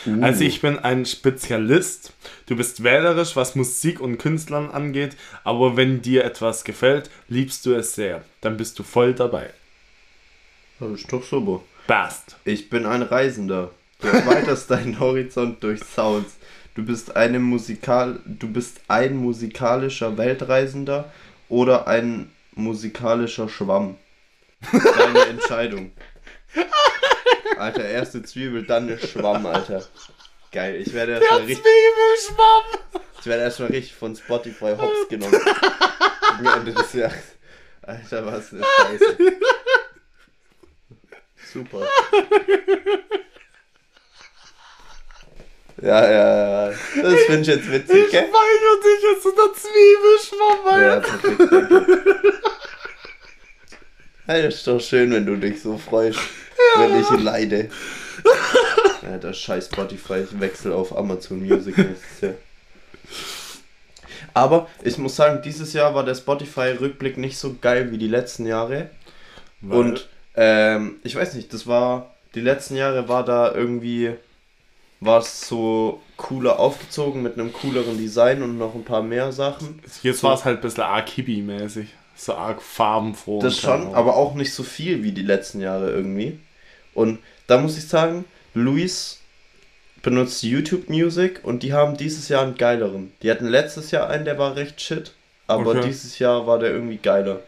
Uh. Also ich bin ein Spezialist. Du bist wählerisch, was Musik und Künstlern angeht, aber wenn dir etwas gefällt, liebst du es sehr. Dann bist du voll dabei. Das ist doch super. Bast. Ich bin ein Reisender. Du erweiterst (laughs) deinen Horizont durch Sounds. Du bist eine Musikal du bist ein musikalischer Weltreisender oder ein musikalischer Schwamm. Deine (laughs) Entscheidung. (laughs) Alter, erste Zwiebel, dann eine Schwamm, Alter. Geil, ich werde erstmal richtig, Zwiebelschwamm! ich werde erstmal richtig von Spotify hops genommen. Gegen Ende des Jahres. Alter, was eine Scheiße. Super. Ja, ja, ja. Das finde ich jetzt witzig, Ich gell? weigere dich jetzt unter Zwiebelschwamm, Ja, Alter. perfekt, danke. Ja, das ist doch schön, wenn du dich so freust, wenn ich leide. Ja, das scheiß Spotify, ich wechsle auf Amazon Music nächstes Jahr. Aber ich muss sagen, dieses Jahr war der Spotify-Rückblick nicht so geil wie die letzten Jahre. Weil- Und ähm, ich weiß nicht, das war, die letzten Jahre war da irgendwie, war es so cooler aufgezogen mit einem cooleren Design und noch ein paar mehr Sachen. Jetzt war es halt ein bisschen arg hippie-mäßig. So arg farbenfroh. Das schon, aber auch nicht so viel wie die letzten Jahre irgendwie. Und da muss ich sagen, Luis benutzt YouTube Music und die haben dieses Jahr einen geileren. Die hatten letztes Jahr einen, der war recht shit, aber Okay. dieses Jahr war der irgendwie geiler.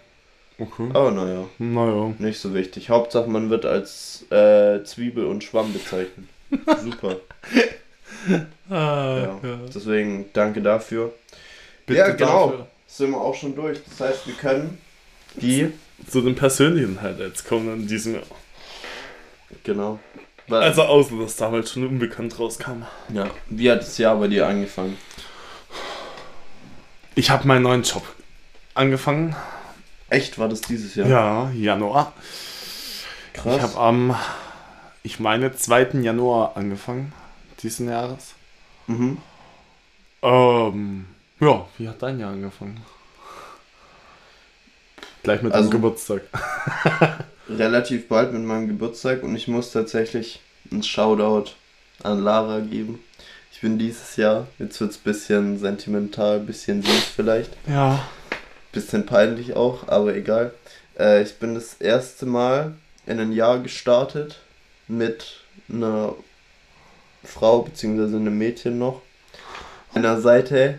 Okay. Aber naja, Naja. nicht so wichtig. Hauptsache man wird als äh, Zwiebel und Schwamm bezeichnet. (laughs) Super. Ah, Ja. ja. Deswegen danke dafür. Bitte ja, genau. dafür. Sind wir auch schon durch. Das heißt, wir können die. Zu den persönlichen Highlights kommen in diesem Jahr. Genau. Weil- Also außer, dass damals schon unbekannt rauskam. Ja. Wie hat das Jahr bei dir angefangen? Ich habe meinen neuen Job angefangen. Echt, war das dieses Jahr? Ja, Januar. Krass. Ich habe am, ich meine, 2. Januar angefangen, diesen Jahres. mhm. Ähm, ja, wie hat dein Jahr angefangen? Gleich mit Also- dem Geburtstag. (laughs) Relativ bald mit meinem Geburtstag und ich muss tatsächlich einen Shoutout an Lara geben. Ich bin dieses Jahr, jetzt wird es bisschen sentimental, bisschen süß vielleicht, Ja. bisschen peinlich auch, aber egal. Äh, ich bin das erste Mal in ein Jahr gestartet mit einer Frau bzw. einem Mädchen noch. Einer Seite,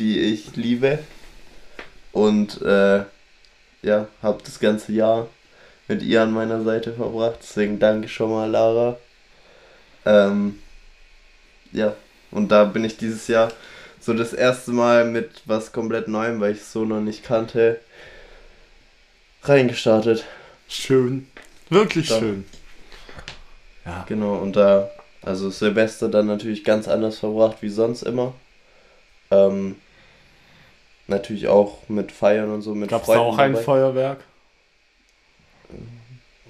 die ich liebe. Und äh, ja, habe das ganze Jahr mit ihr an meiner Seite verbracht. Deswegen danke schon mal, Lara. Ähm, ja, und da bin ich dieses Jahr so das erste Mal mit was komplett Neuem, weil ich es so noch nicht kannte, reingestartet. Schön. Wirklich Ja. schön. Ja. Genau, und da, also Silvester dann natürlich ganz anders verbracht wie sonst immer. Ähm, natürlich auch mit Feiern und so, mit Gab es auch ein dabei. Feuerwerk?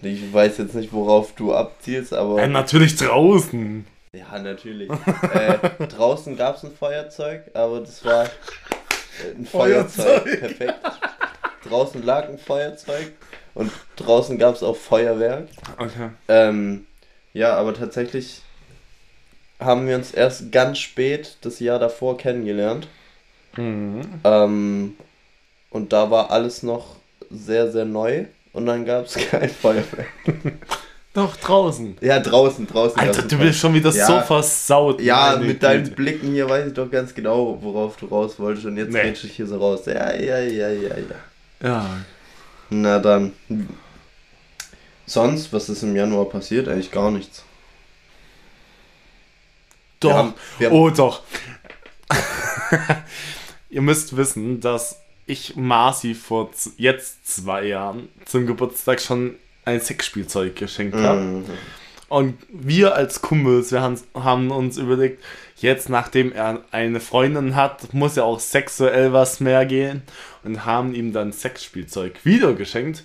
Ich weiß jetzt nicht, worauf du abzielst, aber... Äh, natürlich draußen. Ja, natürlich. äh, (laughs) draußen gab es ein Feuerzeug, aber das war äh, ein Feuerzeug. Feuerzeug. Perfekt. Draußen lag ein Feuerzeug und draußen gab es auch Feuerwerk. Okay. Ähm, ja, aber tatsächlich haben wir uns erst ganz spät das Jahr davor kennengelernt. Mhm. Ähm, und da war alles noch sehr, sehr neu und dann gab es (laughs) kein Feuerwerk. Doch, draußen. Ja, draußen, draußen. Alter, du bist schon wieder Ja. so versaut. Ja, mit deinen Güte. Blicken hier weiß ich doch ganz genau, worauf du raus wolltest und jetzt Nee. nee. ich hier so raus. Ja, ja, ja, ja, ja. Ja. Na dann. Sonst, was ist im Januar passiert? Eigentlich gar nichts. Doch. haben- wir haben- oh, doch. (laughs) Ihr müsst wissen, dass ich Marci vor jetzt zwei Jahren zum Geburtstag schon ein Sexspielzeug geschenkt habe. Mhm. Und wir als Kumpels, wir haben, haben uns überlegt, jetzt nachdem er eine Freundin hat, muss ja auch sexuell was mehr gehen. Und haben ihm dann Sexspielzeug wieder geschenkt.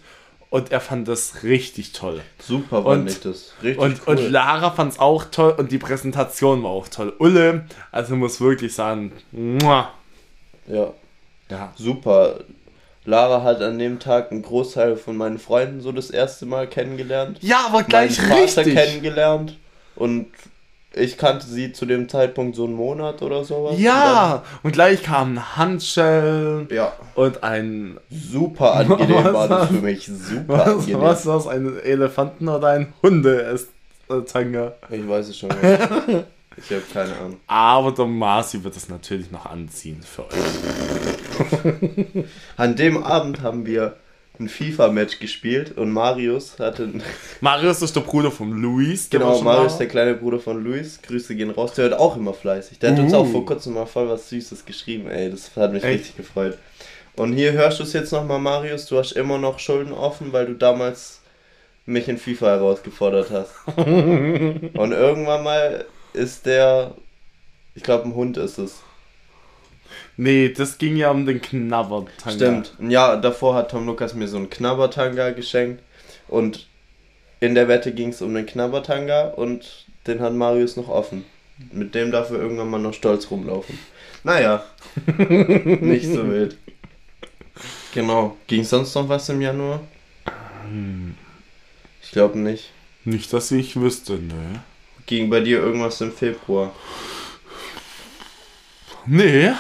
Und er fand das richtig toll. Super Und- fand ich das. Richtig Und, cool. und Lara fand es auch toll und die Präsentation war auch toll. Ulle, also muss wirklich sagen, muah. Ja, ja. super. Lara hat an dem Tag einen Großteil von meinen Freunden so das erste Mal kennengelernt. Ja, aber gleich meinen Vater richtig. kennengelernt. Und ich kannte sie zu dem Zeitpunkt so einen Monat oder sowas. Ja, und gleich kam ein Handshell Und dann, ja. und ein. Super (laughs) angenehm Was war das für mich. Super Was, angenehm. was war das? Ein Elefanten oder ein Hunde-Tanga? Ich weiß es schon. (laughs) Nicht. Ich habe keine Ahnung. Aber der Marci wird es natürlich noch anziehen für euch. (laughs) An dem Abend haben wir ein FIFA-Match gespielt und Marius hatte ein (laughs) Marius ist der Bruder von Luis. Genau, Marius, da. der kleine Bruder von Luis. Grüße gehen raus. Der hört auch immer fleißig. Der hat uns Uh. auch vor kurzem mal voll was Süßes geschrieben, ey. Das hat mich Echt? richtig gefreut. Und hier hörst du es jetzt nochmal, Marius. Du hast immer noch Schulden offen, weil du damals mich in FIFA herausgefordert hast. (laughs) Und irgendwann mal ist der. Ich glaube, ein Hund ist es. Nee, das ging ja um den Knabbertanga. Stimmt. Ein Jahr davor hat Tom Lukas mir so einen Knabbertanga geschenkt. Und in der Wette ging es um den Knabbertanga und den hat Marius noch offen. Mit dem darf er irgendwann mal noch stolz rumlaufen. Naja, (laughs) nicht so wild. Genau. Ging sonst noch was im Januar? Ich glaube nicht. Nicht, dass ich wüsste, ne. Ging bei dir irgendwas im Februar? Nee.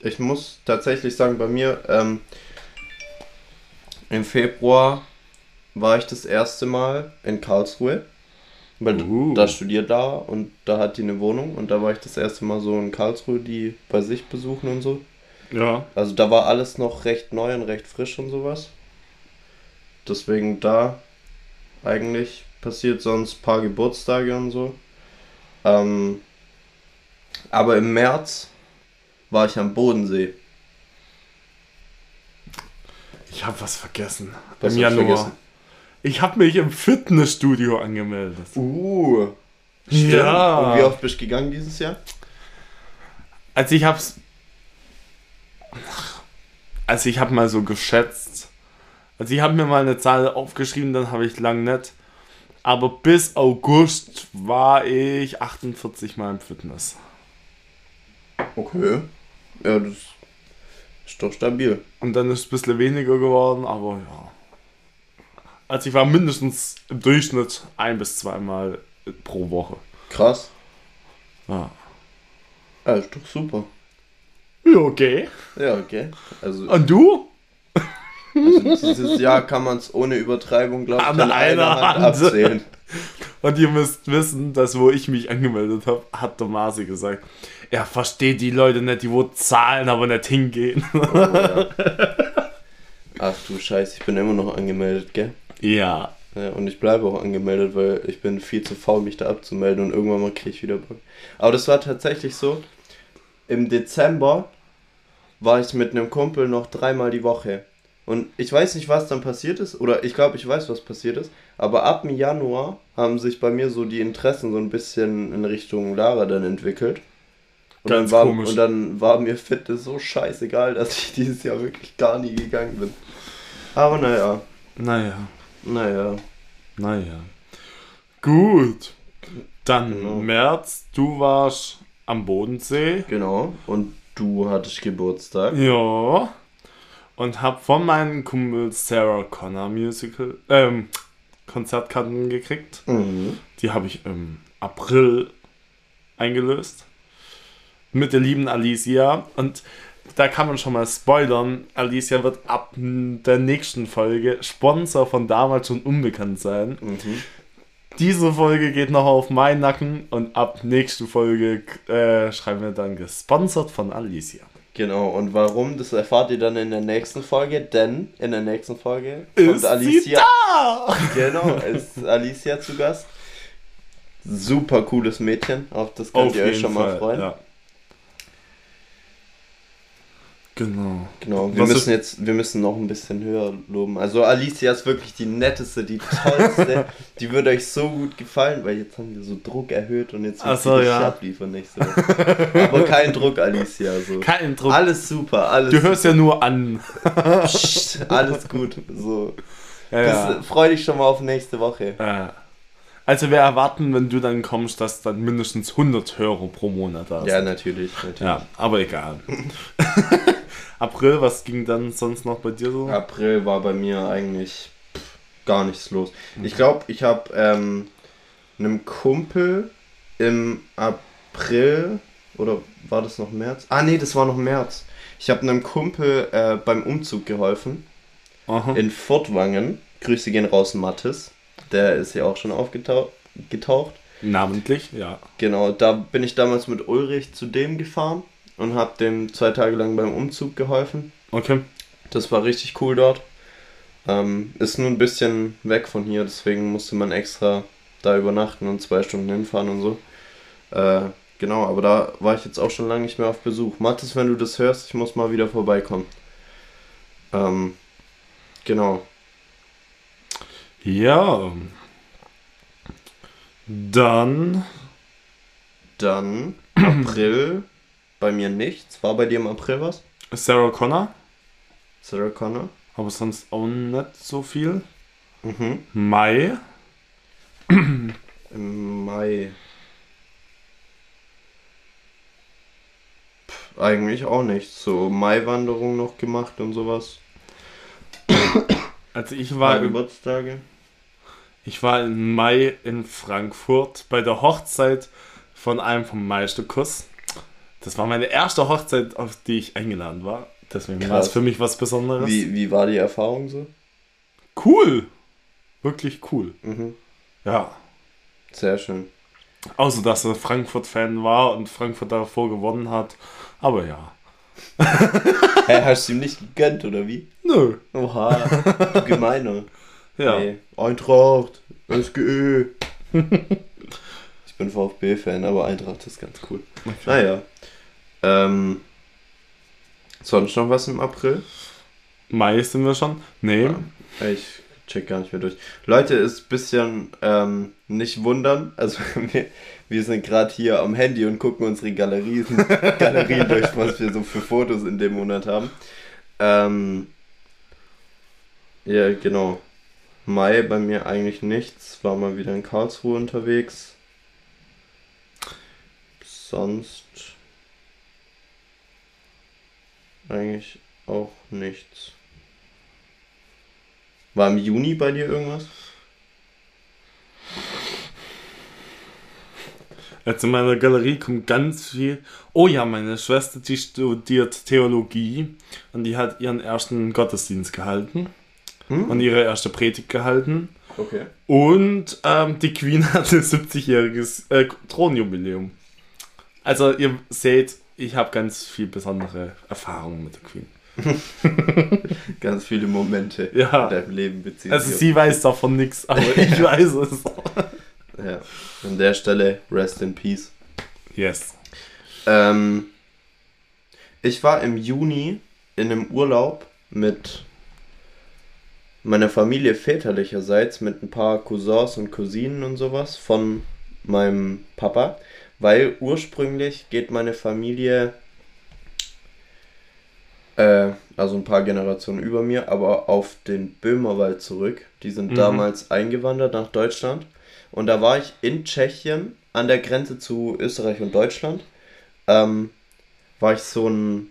Ich muss tatsächlich sagen, bei mir ähm, im Februar war ich das erste Mal in Karlsruhe. Weil Uh. da studiert da und da hat die eine Wohnung und da war ich das erste Mal so in Karlsruhe, die bei sich besuchen und so. Ja. Also da war alles noch recht neu und recht frisch und sowas. Deswegen da eigentlich passiert sonst ein paar Geburtstage und so. Ähm, aber im März war ich am Bodensee. Ich habe was vergessen. Was Im Januar. vergessen? Ich habe mich im Fitnessstudio angemeldet. Uh. Stimmt. Ja. Und wie oft bist du gegangen dieses Jahr? Also ich hab's. Also ich hab mal so geschätzt. Also ich habe mir mal eine Zahl aufgeschrieben, dann habe ich lang nicht. Aber bis August war ich 48 Mal im Fitness. Okay. Ja, das ist doch stabil. Und dann ist es ein bisschen weniger geworden, aber ja. Also ich war mindestens im Durchschnitt ein bis zweimal pro Woche. Krass. Ja. Ja, ist doch super. Ja, okay. Ja, okay. Also, Und du? Also dieses Jahr kann man es ohne Übertreibung, glaube ich, An an einer einer Hand Hand. abzählen. Und ihr müsst wissen, dass wo ich mich angemeldet habe, hat der Masi gesagt, er versteht die Leute nicht, die wo zahlen, aber nicht hingehen. Oh, ja. Ach du Scheiße, ich bin immer noch angemeldet, gell? ja. Ja, und ich bleibe auch angemeldet, weil ich bin viel zu faul, mich da abzumelden und irgendwann mal kriege ich wieder Bock. Aber das war tatsächlich so, im Dezember war ich mit einem Kumpel noch dreimal die Woche. Und ich weiß nicht, was dann passiert ist, oder ich glaube, ich weiß, was passiert ist, aber ab Januar haben sich bei mir so die Interessen so ein bisschen in Richtung Lara dann entwickelt. Und, Ganz dann, war, komisch. und dann war mir Fitness so scheißegal, dass ich (laughs) dieses Jahr wirklich gar nie gegangen bin. Aber naja, Naja, naja. naja. Gut. Dann Genau. März, du warst am Bodensee. Genau. Und du hattest Geburtstag. Ja. Und hab von meinem Kumpel Sarah Connor Musical, ähm, Konzertkarten gekriegt. Mhm. Die habe ich im April eingelöst. Mit der lieben Alicia. Und da kann man schon mal spoilern. Alicia wird ab der nächsten Folge Sponsor von damals schon unbekannt sein. Mhm. Diese Folge geht noch auf meinen Nacken und ab nächste Folge äh, schreiben wir dann gesponsert von Alicia. Genau. Und warum, das erfahrt ihr dann in der nächsten Folge, denn in der nächsten Folge kommt Ist Alicia. da? Genau, ist (laughs) Alicia zu Gast. Super cooles Mädchen, auf das könnt Auf ihr euch schon mal Fall, freuen. Ja. Genau. Genau, wir Was müssen jetzt, wir müssen noch ein bisschen höher loben. Also Alicia ist wirklich die netteste, die tollste. (laughs) die würde euch so gut gefallen, weil jetzt haben wir so Druck erhöht und jetzt wird so, sie ja. ja. abliefern nächste Woche. Aber kein Druck, Alicia. So. Kein Druck. Alles super, alles Du hörst ja nur an. Psst, alles gut. So. Ja, Bis, freu dich schon mal auf nächste Woche. ja. Also wir erwarten, wenn du dann kommst, dass dann mindestens 100 Hörer pro Monat da sind. Ja, natürlich. natürlich. Ja, aber egal. (laughs) April, was ging dann sonst noch bei dir so? April war bei mir eigentlich gar nichts los. Ich glaube, ich habe ähm, einem Kumpel im April oder war das noch März? Ah nee, das war noch März. Ich habe einem Kumpel äh, beim Umzug geholfen Aha. in Fortwangen. Grüße gehen raus, Mattes. Der ist ja auch schon aufgetaucht. Getaucht. Namentlich, ja. Genau, da bin ich damals mit Ulrich zu dem gefahren und habe dem zwei Tage lang beim Umzug geholfen. Okay. Das war richtig cool dort. Ähm, ist nur ein bisschen weg von hier, deswegen musste man extra da übernachten und zwei Stunden hinfahren und so. Äh, genau, aber da war ich jetzt auch schon lange nicht mehr auf Besuch. Mathis, wenn du das hörst, ich muss mal wieder vorbeikommen. Ähm, genau. Ja. Dann. Dann April, bei mir nichts. War bei dir im April was? Sarah Connor. Sarah Connor? Aber sonst auch nicht so viel. Mhm. Mai. (clears throat) Im Mai. Pff, eigentlich auch nichts. So Maiwanderung noch gemacht und sowas. Also ich war, im, Geburtstage. ich war im Mai in Frankfurt bei der Hochzeit von einem vom Meisterkurs. Das war meine erste Hochzeit, auf die ich eingeladen war. Deswegen war es für mich was Besonderes. Wie, wie war die Erfahrung so? Cool. Wirklich cool. Mhm. Ja. Sehr schön. Außer, dass er Frankfurt-Fan war und Frankfurt davor gewonnen hat. Aber ja. (laughs) Hä, hast du ihm nicht gegönnt, oder wie? Nö. Oha, (laughs) du gemeiner. Ja. Nee. Eintracht, SGÖ. (laughs) ich bin VfB-Fan, aber Eintracht ist ganz cool. Naja. Ähm, sonst noch was im April? Mai sind wir schon. Nee. Ich check gar nicht mehr durch. Leute, ist ein bisschen ähm, nicht wundern. Also (laughs) wir, wir sind gerade hier am Handy und gucken unsere Galerien, (laughs) Galerien durch, was wir so für Fotos in dem Monat haben. Ähm, ja, genau. Mai bei mir eigentlich nichts. War mal wieder in Karlsruhe unterwegs. Sonst eigentlich auch nichts. War im Juni bei dir irgendwas? Jetzt in meiner Galerie kommt ganz viel. Oh ja, meine Schwester, die studiert Theologie und die hat ihren ersten Gottesdienst gehalten Hm? und ihre erste Predigt gehalten. Okay. Und ähm, die Queen (laughs) hatte 70-jähriges äh, Thronjubiläum. Also ihr seht, ich habe ganz viel besondere Erfahrungen mit der Queen. (laughs) Ganz viele Momente (laughs) Ja. in deinem Leben beziehen Also sie weiß davon nichts, aber (laughs) ich weiß es. Ja. An der Stelle, rest in peace. Yes. Ähm, ich war im Juni in einem Urlaub mit meiner Familie väterlicherseits, mit ein paar Cousins und Cousinen und sowas von meinem Papa, weil ursprünglich geht meine Familie, äh, also ein paar Generationen über mir, aber auf den Böhmerwald zurück. Die sind Mhm. damals eingewandert nach Deutschland. Und da war ich in Tschechien an der Grenze zu Österreich und Deutschland. Ähm, war ich so einen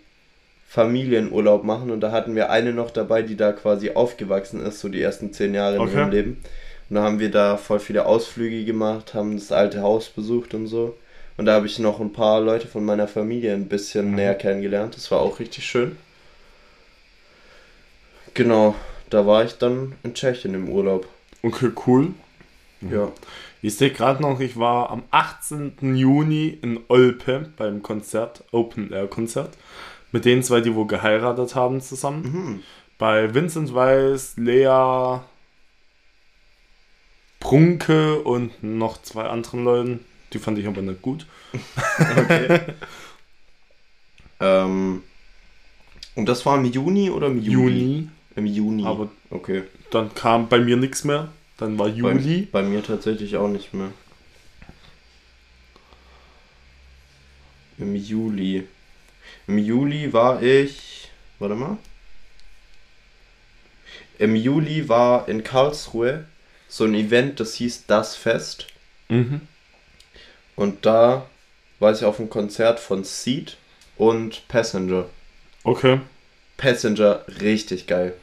Familienurlaub machen und da hatten wir eine noch dabei, die da quasi aufgewachsen ist, so die ersten zehn Jahre in Okay. ihrem Leben. Und da haben wir da voll viele Ausflüge gemacht, haben das alte Haus besucht und so. Und da habe ich noch ein paar Leute von meiner Familie ein bisschen Mhm. näher kennengelernt. Das war auch richtig schön. Genau, da war ich dann in Tschechien im Urlaub. Okay, cool. Ja. Ich sehe gerade noch, ich war am 18. Juni in Olpe beim Konzert, Open Air Konzert, mit den zwei, die wohl geheiratet haben zusammen. Mhm. Bei Vincent Weiss, Lea Prunke und noch zwei anderen Leuten. Die fand ich aber nicht gut. (laughs) Okay. ähm, und das war im Juni oder im Juli? Juni. Im Juni. Aber okay. dann kam bei mir nichts mehr. Dann war Juli. Bei, bei mir tatsächlich auch nicht mehr. Im Juli. Im Juli war ich. Warte mal. Im Juli war in Karlsruhe so ein Event, das hieß Das Fest. Mhm. Und da war ich auf einem Konzert von Seed und Passenger. Okay. Passenger richtig geil.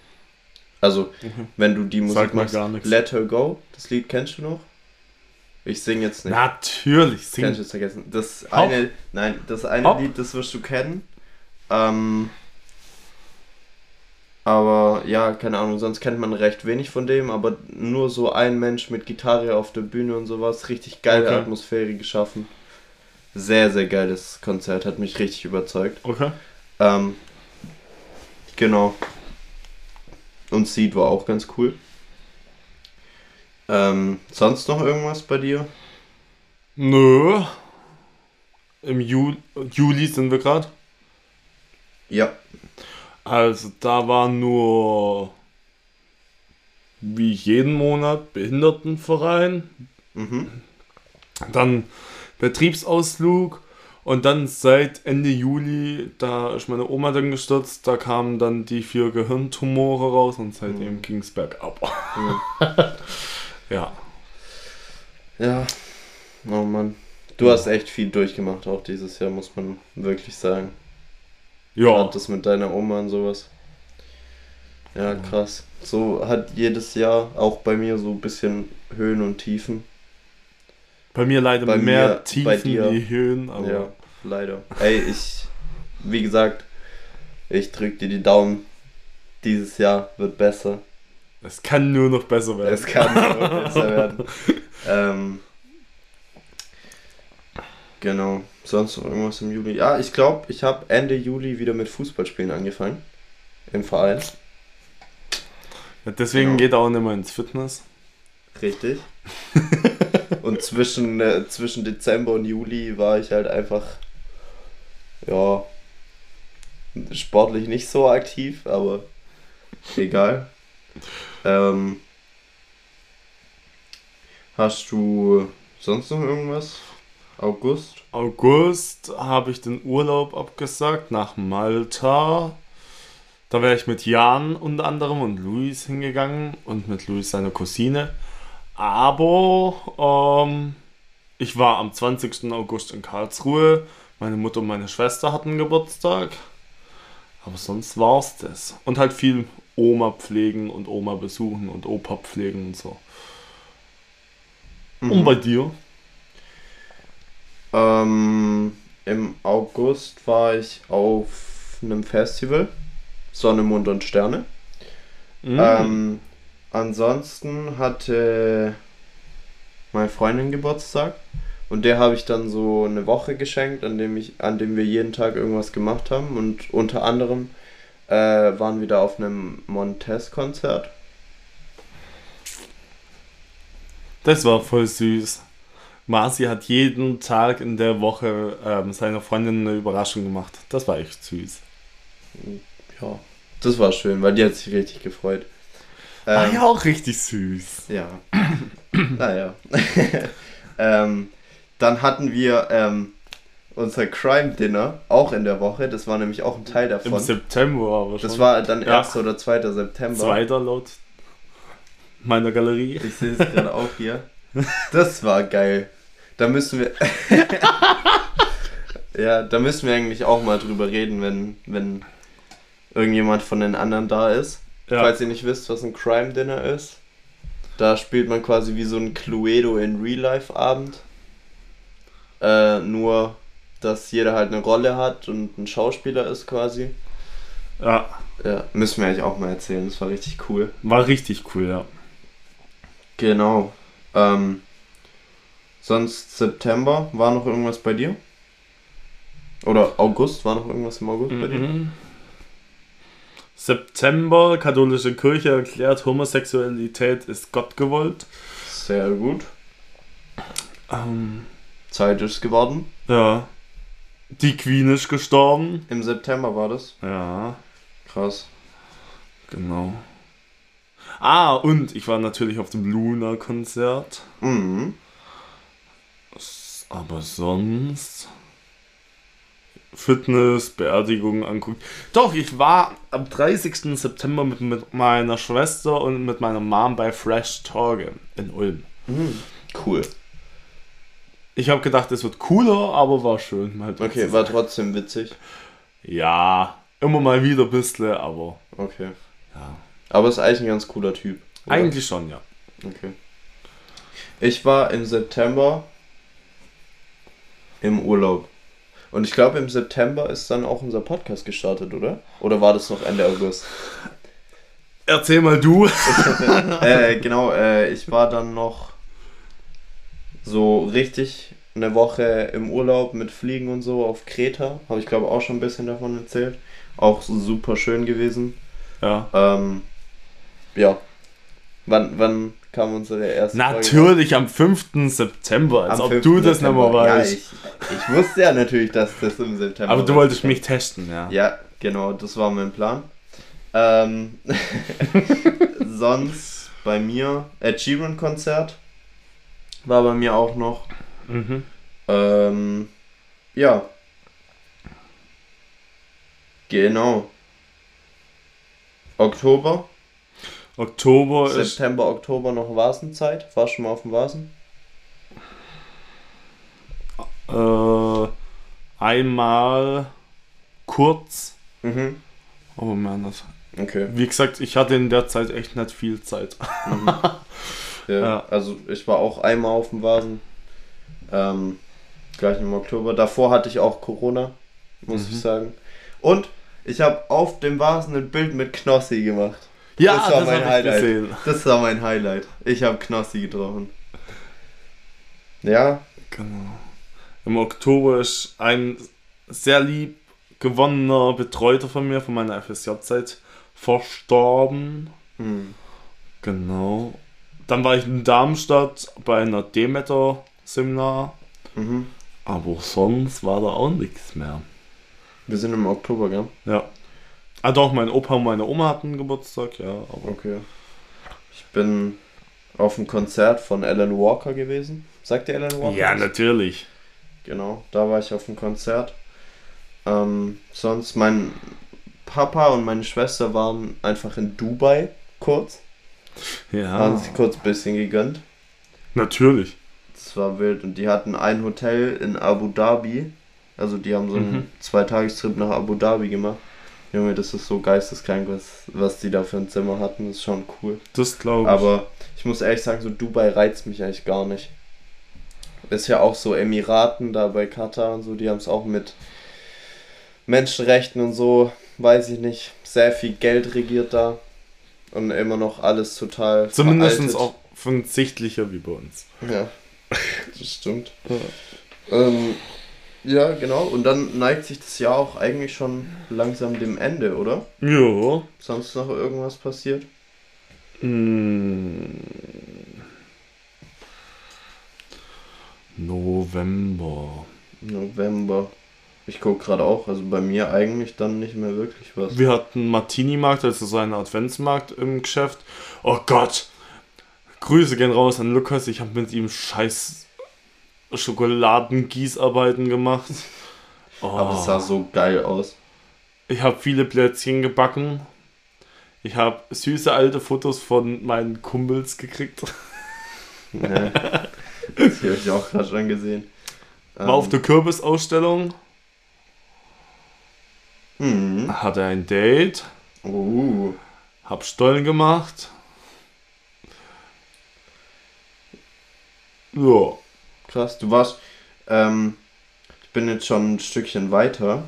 Also, Mhm. wenn du die Musik machst. Let Her Go, das Lied kennst du noch? Ich sing jetzt nicht. Natürlich. Kann ich Sing. jetzt vergessen. Das Hopp. eine, nein, das eine Hopp. Lied, das wirst du kennen. Ähm, aber ja, keine Ahnung, sonst kennt man recht wenig von dem, aber nur so ein Mensch mit Gitarre auf der Bühne und sowas, richtig geile Okay. Atmosphäre geschaffen. Sehr, sehr geiles Konzert, hat mich richtig überzeugt. Okay. Ähm, genau. Und Seed war auch ganz cool. Ähm, sonst noch irgendwas bei dir? Nö. Im Ju Juli sind wir gerade. Ja. Also da war nur wie jeden Monat Behindertenverein, Mhm. dann Betriebsausflug und dann seit Ende Juli, da ist meine Oma dann gestürzt, da kamen dann die vier Gehirntumore raus und seitdem Mhm. ging es bergab. Ja. (laughs) Ja. ja. Oh Mann. Du hast echt viel durchgemacht, auch dieses Jahr, muss man wirklich sagen. Ja. Gerade das mit deiner Oma und sowas. Ja, krass. So hat jedes Jahr auch bei mir so ein bisschen Höhen und Tiefen. Bei mir leider Bei mehr mir- Tiefen wie Höhen, aber Ja, leider. Ey, ich, wie gesagt, ich drück dir die Daumen. Dieses Jahr wird besser. es kann nur noch besser werden. Es kann nur (laughs) besser werden. Ähm, genau. Sonst noch irgendwas im Juli? Ja, ich glaube, ich habe Ende Juli wieder mit Fußballspielen angefangen. Im Verein. Ja, deswegen Genau. geht er auch nicht mehr ins Fitness. Richtig. (laughs) und zwischen, äh, zwischen Dezember und Juli war ich halt einfach, ja, sportlich nicht so aktiv, aber egal. Ähm, Hast du sonst noch irgendwas? August? August habe ich den Urlaub abgesagt nach Malta. Da wäre ich mit Jan unter anderem und Luis hingegangen und mit Luis seiner Cousine. Aber ähm, ich war am 20. August in Karlsruhe. Meine Mutter und meine Schwester hatten Geburtstag. Aber sonst war es das. Und halt viel Oma pflegen und Oma besuchen und Opa pflegen und so. Und bei dir? Ähm, Im August war ich auf einem Festival. Sonne, Mond und Sterne. Mhm. Ähm, ansonsten hatte meine Freundin Geburtstag und der habe ich dann so eine Woche geschenkt, an dem ich, an dem wir jeden Tag irgendwas gemacht haben und unter anderem äh, waren wir da auf einem Montez-Konzert. Das war voll süß. Marci hat jeden Tag in der Woche ähm, seiner Freundin eine Überraschung gemacht. Das war echt süß. Ja, das war schön, weil die hat sich richtig gefreut. War Ähm, ja auch richtig süß. Ja. (coughs) naja. (laughs) ähm, dann hatten wir ähm, unser Crime Dinner auch in der Woche. Das war nämlich auch ein Teil Im davon. September aber schon. Das war dann Ja. 1. oder 2. September. zweiter laut meiner Galerie. Ich sehe es gerade (laughs) auch hier. Das war geil. Da müssen wir. (laughs) ja, da müssen wir eigentlich auch mal drüber reden, wenn, wenn irgendjemand von den anderen da ist. Ja. Falls ihr nicht wisst, was ein Crime Dinner ist. Da spielt man quasi wie so ein Cluedo in Real Life Abend. Äh, nur, dass jeder halt eine Rolle hat und ein Schauspieler ist quasi. ja, Ja, müssen wir eigentlich auch mal erzählen. Das war richtig cool. war richtig cool, ja. Genau. Ähm, sonst September war noch irgendwas bei dir? Oder August war noch irgendwas im August bei dir? Mhm. September, katholische Kirche erklärt, Homosexualität ist Gott gewollt. Sehr gut. Ähm, Zeit ist geworden. ja. Die Queen ist gestorben. Im September war das. Ja, Krass. genau. Ah, und ich war natürlich auf dem Luna-Konzert. Mhm. Aber sonst. Fitness, Beerdigung angucken. Doch, ich war am 30. September mit, mit meiner Schwester und mit meiner Mom bei Fresh Torge in Ulm. Mhm. Cool. Ich habe gedacht, es wird cooler, aber war schön. Mal dort Okay, war trotzdem witzig. Ja, immer mal wieder ein bisschen, aber Okay. ja. Aber ist eigentlich ein ganz cooler Typ. oder? Eigentlich schon, ja. Okay. Ich war im September im Urlaub. Und ich glaube, im September ist dann auch unser Podcast gestartet, oder? Oder war das noch Ende August? Erzähl mal du. (laughs) äh, genau, äh, ich war dann noch so richtig eine Woche im Urlaub mit Fliegen und so auf Kreta. Habe ich glaube auch schon ein bisschen davon erzählt. Auch super schön gewesen. Ja. Ähm, ja. Wann, wann kam unsere erste Folge? Natürlich am 5. September, als Am ob 5. du das mehr weißt. Ja, ich, ich wusste ja natürlich, dass das im September aber du war. wolltest mich testen, ja. Ja, genau, das war mein Plan. Ähm, (laughs) sonst bei mir, Ed Sheeran Konzert war bei mir auch noch. Mhm. Ähm, ja. Genau. Oktober, Oktober ist. September, Oktober noch Vasenzeit. Warst du schon mal auf dem Vasen? Äh, einmal kurz, Mhm. aber mehr nicht. Okay. Wie gesagt, ich hatte in der Zeit echt nicht viel Zeit. Mhm. (laughs) Ja, Ja. Also ich war auch einmal auf dem Vasen. Ähm, gleich im Oktober. Davor hatte ich auch Corona, muss Mhm. ich sagen. Und ich habe auf dem Vasen ein Bild mit Knossi gemacht. Ja, Das das, war mein habe ich Highlight. gesehen. Das war mein Highlight. Ich habe Knossi getroffen. Ja, Genau. Im Oktober ist ein sehr lieb gewonnener Betreuter von mir, von meiner FSJ-Zeit, verstorben. hm. Genau. Dann war ich in Darmstadt bei einer Demeter-Seminar. mhm. Aber sonst war da auch nichts mehr. wir sind im Oktober, gell? Ja. Ah doch, mein Opa und meine Oma hatten Geburtstag, ja, aber Okay. Ich bin auf dem Konzert von Alan Walker gewesen. Sagt ihr Alan Walker? Ja, was? natürlich. Genau, da war ich auf dem Konzert. Ähm, sonst, mein Papa und meine Schwester waren einfach in Dubai kurz. Haben Ja, sich kurz ein bisschen gegönnt. natürlich. Das war wild. Und die hatten ein Hotel in Abu Dhabi. Also die haben so einen Mhm. Zweitagestrip nach Abu Dhabi gemacht. Junge, das ist so geisteskrank, was, was die da für ein Zimmer hatten. Das ist schon cool. Das glaube ich. Aber ich muss ehrlich sagen, so Dubai reizt mich eigentlich gar nicht. Ist ja auch so Emiraten da bei Katar und so, die haben es auch mit Menschenrechten und so, weiß ich nicht, sehr viel Geld regiert da. Und immer noch alles total. Zumindest auch von sichtlicher wie bei uns. Ja, (laughs) das stimmt. Ähm, ja, genau. Und dann neigt sich das Jahr auch eigentlich schon langsam dem Ende, oder? Ja. Sonst noch irgendwas passiert? Mm. November. November. Ich gucke gerade auch, also bei mir eigentlich dann nicht mehr wirklich was. Wir hatten Martini-Markt, also so einen Adventsmarkt im Geschäft. Oh Gott! Grüße gehen raus an Lukas. Ich habe mit ihm scheiß Schokoladengießarbeiten gemacht. Oh. Aber es sah so geil aus. Ich habe viele Plätzchen gebacken. Ich habe süße alte Fotos von meinen Kumpels gekriegt. Ja. (laughs) das habe ich auch gerade schon gesehen. War auf der Kürbisausstellung. Mhm. Hatte ein Date. Uh. Hab Stollen gemacht. Ja. Krass, du warst. Ähm, ich bin jetzt schon ein Stückchen weiter.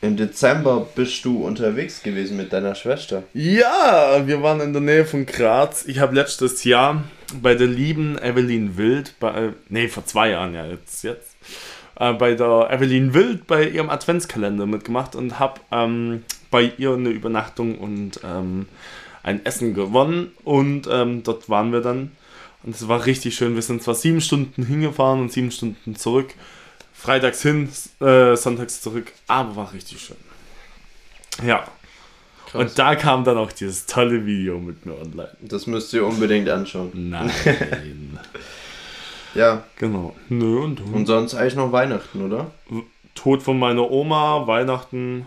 Im Dezember bist du unterwegs gewesen mit deiner Schwester. Ja, wir waren in der Nähe von Graz. Ich habe letztes Jahr bei der lieben Evelyn Wild, bei, nee, vor zwei Jahren ja, jetzt, jetzt, äh, bei der Evelyn Wild bei ihrem Adventskalender mitgemacht und habe ähm, bei ihr eine Übernachtung und ähm, ein Essen gewonnen. Und ähm, dort waren wir dann. Und es war richtig schön. Wir sind zwar sieben Stunden hingefahren und sieben Stunden zurück. Freitags hin, äh, sonntags zurück, aber war richtig schön. Ja. Krass. Und da kam dann auch dieses tolle Video mit mir online. Das müsst ihr unbedingt anschauen. Nein. Ja, genau. Nö, und, und sonst eigentlich noch Weihnachten, oder? Tod von meiner Oma, Weihnachten,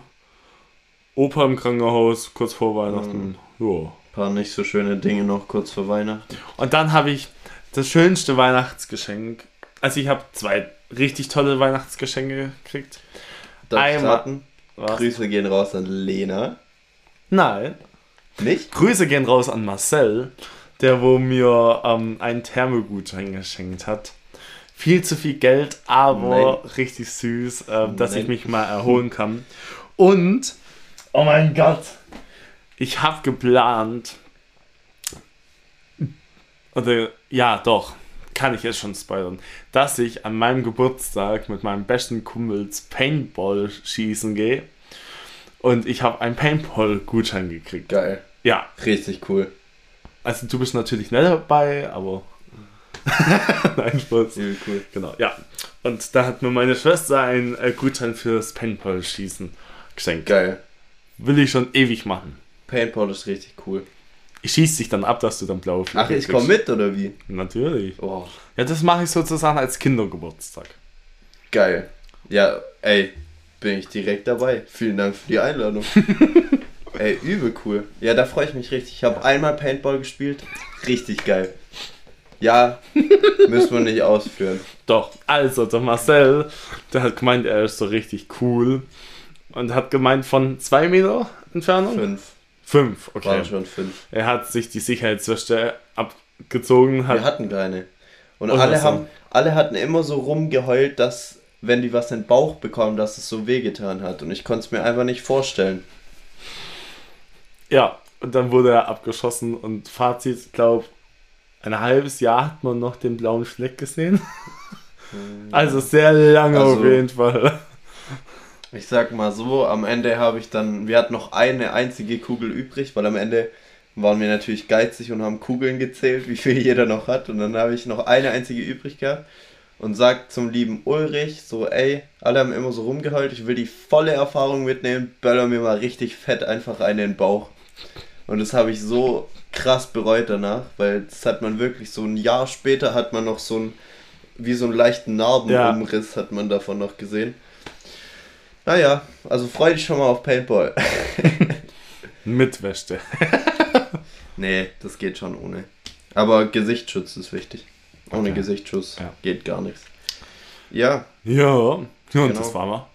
Opa im Krankenhaus, kurz vor Weihnachten. Ja. Ein paar nicht so schöne Dinge noch kurz vor Weihnachten. Und dann habe ich das schönste Weihnachtsgeschenk. Also ich habe zwei richtig tolle Weihnachtsgeschenke gekriegt. Darf Einmal-? Grüße gehen raus an Lena. Nein. Nicht? Grüße gehen raus an Marcel, der wo mir ähm, einen Thermogutschein geschenkt hat. Viel zu viel Geld, aber richtig süß, ähm, dass ich Nein. mich mal erholen kann. Und, oh mein Gott, ich habe geplant, oder ja, doch, kann ich jetzt schon spoilern, dass ich an meinem Geburtstag mit meinem besten Kumpels Paintball schießen gehe. Und ich habe einen Paintball-Gutschein gekriegt. Geil. Ja, Richtig cool. also du bist natürlich nicht dabei, aber. (laughs) (laughs) Nein, Spaß. Übel cool. Genau, ja. Und da hat mir meine Schwester einen äh, Gutschein fürs Paintball-Schießen geschenkt. Geil. Will ich schon ewig machen. Paintball ist richtig cool. Ich schieß dich dann ab, dass du dann blaue Ach, Flecke ich komme mit, oder wie? Natürlich. Oh, Ja, das mache ich sozusagen als Kindergeburtstag. geil. Ja, ey, bin ich direkt dabei. Vielen Dank für die Einladung. (laughs) ey, übel cool. Ja, da freue ich mich richtig. Ich habe einmal Paintball gespielt. Richtig geil. Ja, müssen wir nicht ausführen. Doch, also der Marcel, der hat gemeint, er ist so richtig cool. Und hat gemeint, von zwei Meter Entfernung? Fünf. Fünf, okay. Waren schon fünf. Er hat sich die Sicherheitsweste abgezogen. Wir Hat, hatten keine. Und Und alle haben, alle hatten immer so rumgeheult, dass, wenn die was in den Bauch bekommen, dass es so wehgetan hat. Und ich konnte es mir einfach nicht vorstellen. ja, und dann wurde er abgeschossen und Fazit, glaube ein halbes Jahr hat man noch den blauen Fleck gesehen. Also sehr lange Also- auf jeden Fall. Ich sag mal so, am Ende habe ich dann, wir hatten noch eine einzige Kugel übrig, weil am Ende waren wir natürlich geizig und haben Kugeln gezählt, wie viel jeder noch hat. Und dann habe ich noch eine einzige übrig gehabt und sag zum lieben Ulrich so, ey, alle haben immer so rumgeheult, ich will die volle Erfahrung mitnehmen, böller mir mal richtig fett einfach eine in den Bauch. Und das habe ich so krass bereut danach, weil das hat man wirklich so ein Jahr später hat man noch so ein, wie so einen leichten Narbenumriss hat man davon noch gesehen. Naja, also freu dich schon mal auf Paintball. (laughs) Mit Wäsche. (laughs) nee, das geht schon ohne. Aber Gesichtsschutz ist wichtig. Ohne Okay. Gesichtsschutz Ja. geht gar nichts. Ja, Ja, und Genau. das war mal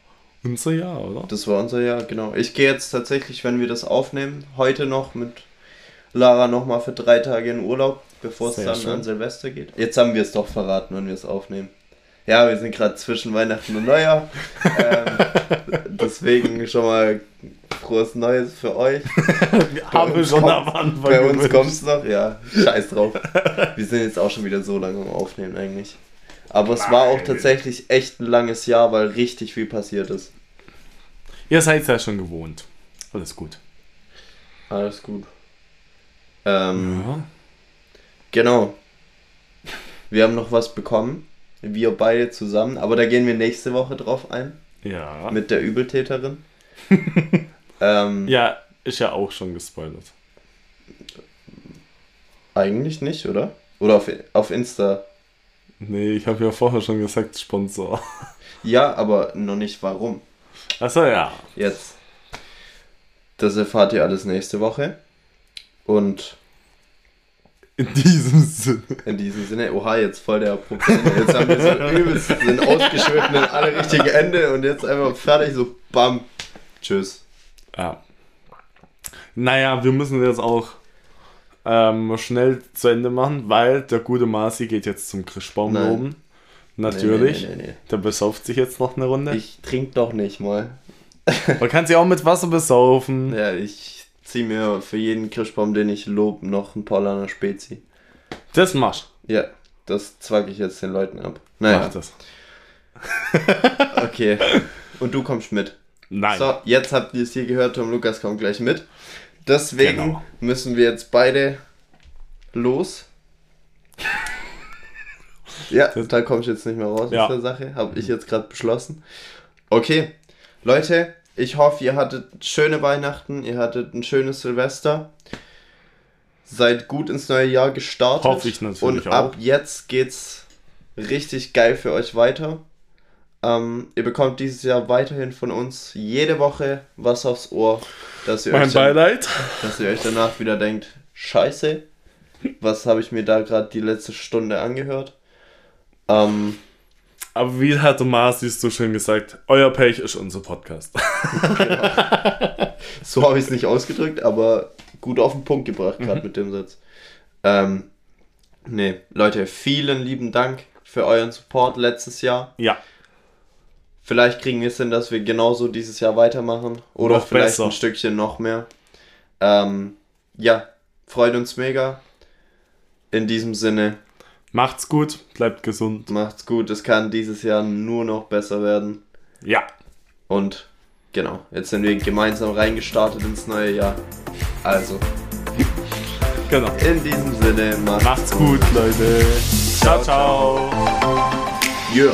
unser Jahr, oder? das war unser Jahr, genau. Ich gehe jetzt tatsächlich, wenn wir das aufnehmen, heute noch mit Lara nochmal für drei Tage in Urlaub, bevor es dann schön. an Silvester geht. Jetzt haben wir es doch verraten, wenn wir es aufnehmen. Ja, wir sind gerade zwischen Weihnachten und Neujahr. (laughs) ähm, deswegen schon mal frohes Neues für euch. (laughs) Haben wir uns schon kommt- am Anfang Bei uns gewünscht. kommt's noch, ja. Scheiß drauf. (laughs) Wir sind jetzt auch schon wieder so lange am Aufnehmen eigentlich. Aber es war auch Nein. tatsächlich echt ein langes Jahr, weil richtig viel passiert ist. Ihr seid ja schon gewohnt. Alles gut. Alles gut. Ähm, Ja. genau. Wir haben noch was bekommen. Wir beide zusammen. Aber da gehen wir nächste Woche drauf ein. Ja. Mit der Übeltäterin. (laughs) ähm, ja, ist ja auch schon gespoilert. Eigentlich nicht, oder? Oder auf, auf Insta. Nee, ich habe ja vorher schon gesagt, Sponsor. Ja, aber noch nicht warum. Achso, ja. Jetzt. Das erfahrt ihr alles nächste Woche. Und In diesem Sinne. in diesem Sinne, oha, jetzt voll der Problem. Jetzt haben wir so übelst, sind ausgeschwitten in alle richtigen Ende und jetzt einfach fertig, so bam. Tschüss. Ja. Naja, wir müssen jetzt auch ähm, schnell zu Ende machen, weil der gute Marci geht jetzt zum Christbaum Nein. oben. Natürlich. Nee, nee, nee, Der besauft sich jetzt noch eine. Runde. Ich trink doch nicht mal. (laughs) Man kann sich auch mit Wasser besaufen. Ja, ich zieh mir für jeden Kirschbaum, den ich lob, noch ein Paulaner Spezi. Das machst Ja, das zwacke ich jetzt den Leuten ab. Naja, Mach das. okay. Und du kommst mit. Nein. So, jetzt habt ihr es hier gehört, Tom Lukas kommt gleich mit. Deswegen Genau. müssen wir jetzt beide los. (laughs) Ja, Das- da komme ich jetzt nicht mehr raus Ja. aus der Sache. Habe ich jetzt gerade beschlossen. Okay, Leute, ich hoffe, ihr hattet schöne Weihnachten, ihr hattet ein schönes Silvester. Seid gut ins neue Jahr gestartet. Hoffe ich natürlich Und ab auch. jetzt geht's richtig geil für euch weiter. Ähm, ihr bekommt dieses Jahr weiterhin von uns jede Woche was aufs Ohr, dass ihr, Mein euch, dann, Beileid. dass ihr euch danach wieder denkt, scheiße, was habe ich mir da gerade die letzte Stunde angehört? Ähm, Aber wie hat der Marci so schön gesagt, euer Pech ist unser Podcast. (laughs) so habe ich es nicht ausgedrückt, aber gut auf den Punkt gebracht gerade mit dem Satz. Ähm, nee, Leute, vielen lieben Dank für euren Support letztes Jahr. ja. Vielleicht kriegen wir es hin, dass wir genauso dieses Jahr weitermachen. Oder Noch vielleicht besser. ein Stückchen noch mehr. Ähm, ja, freut uns mega. In diesem Sinne, Macht's gut, bleibt gesund. macht's gut. Es kann dieses Jahr nur noch besser werden. Ja. Und genau, jetzt sind wir gemeinsam reingestartet ins neue Jahr. Also, Genau. in diesem Sinne, macht's, Macht's gut, Leute. Ciao, ciao. Yeah.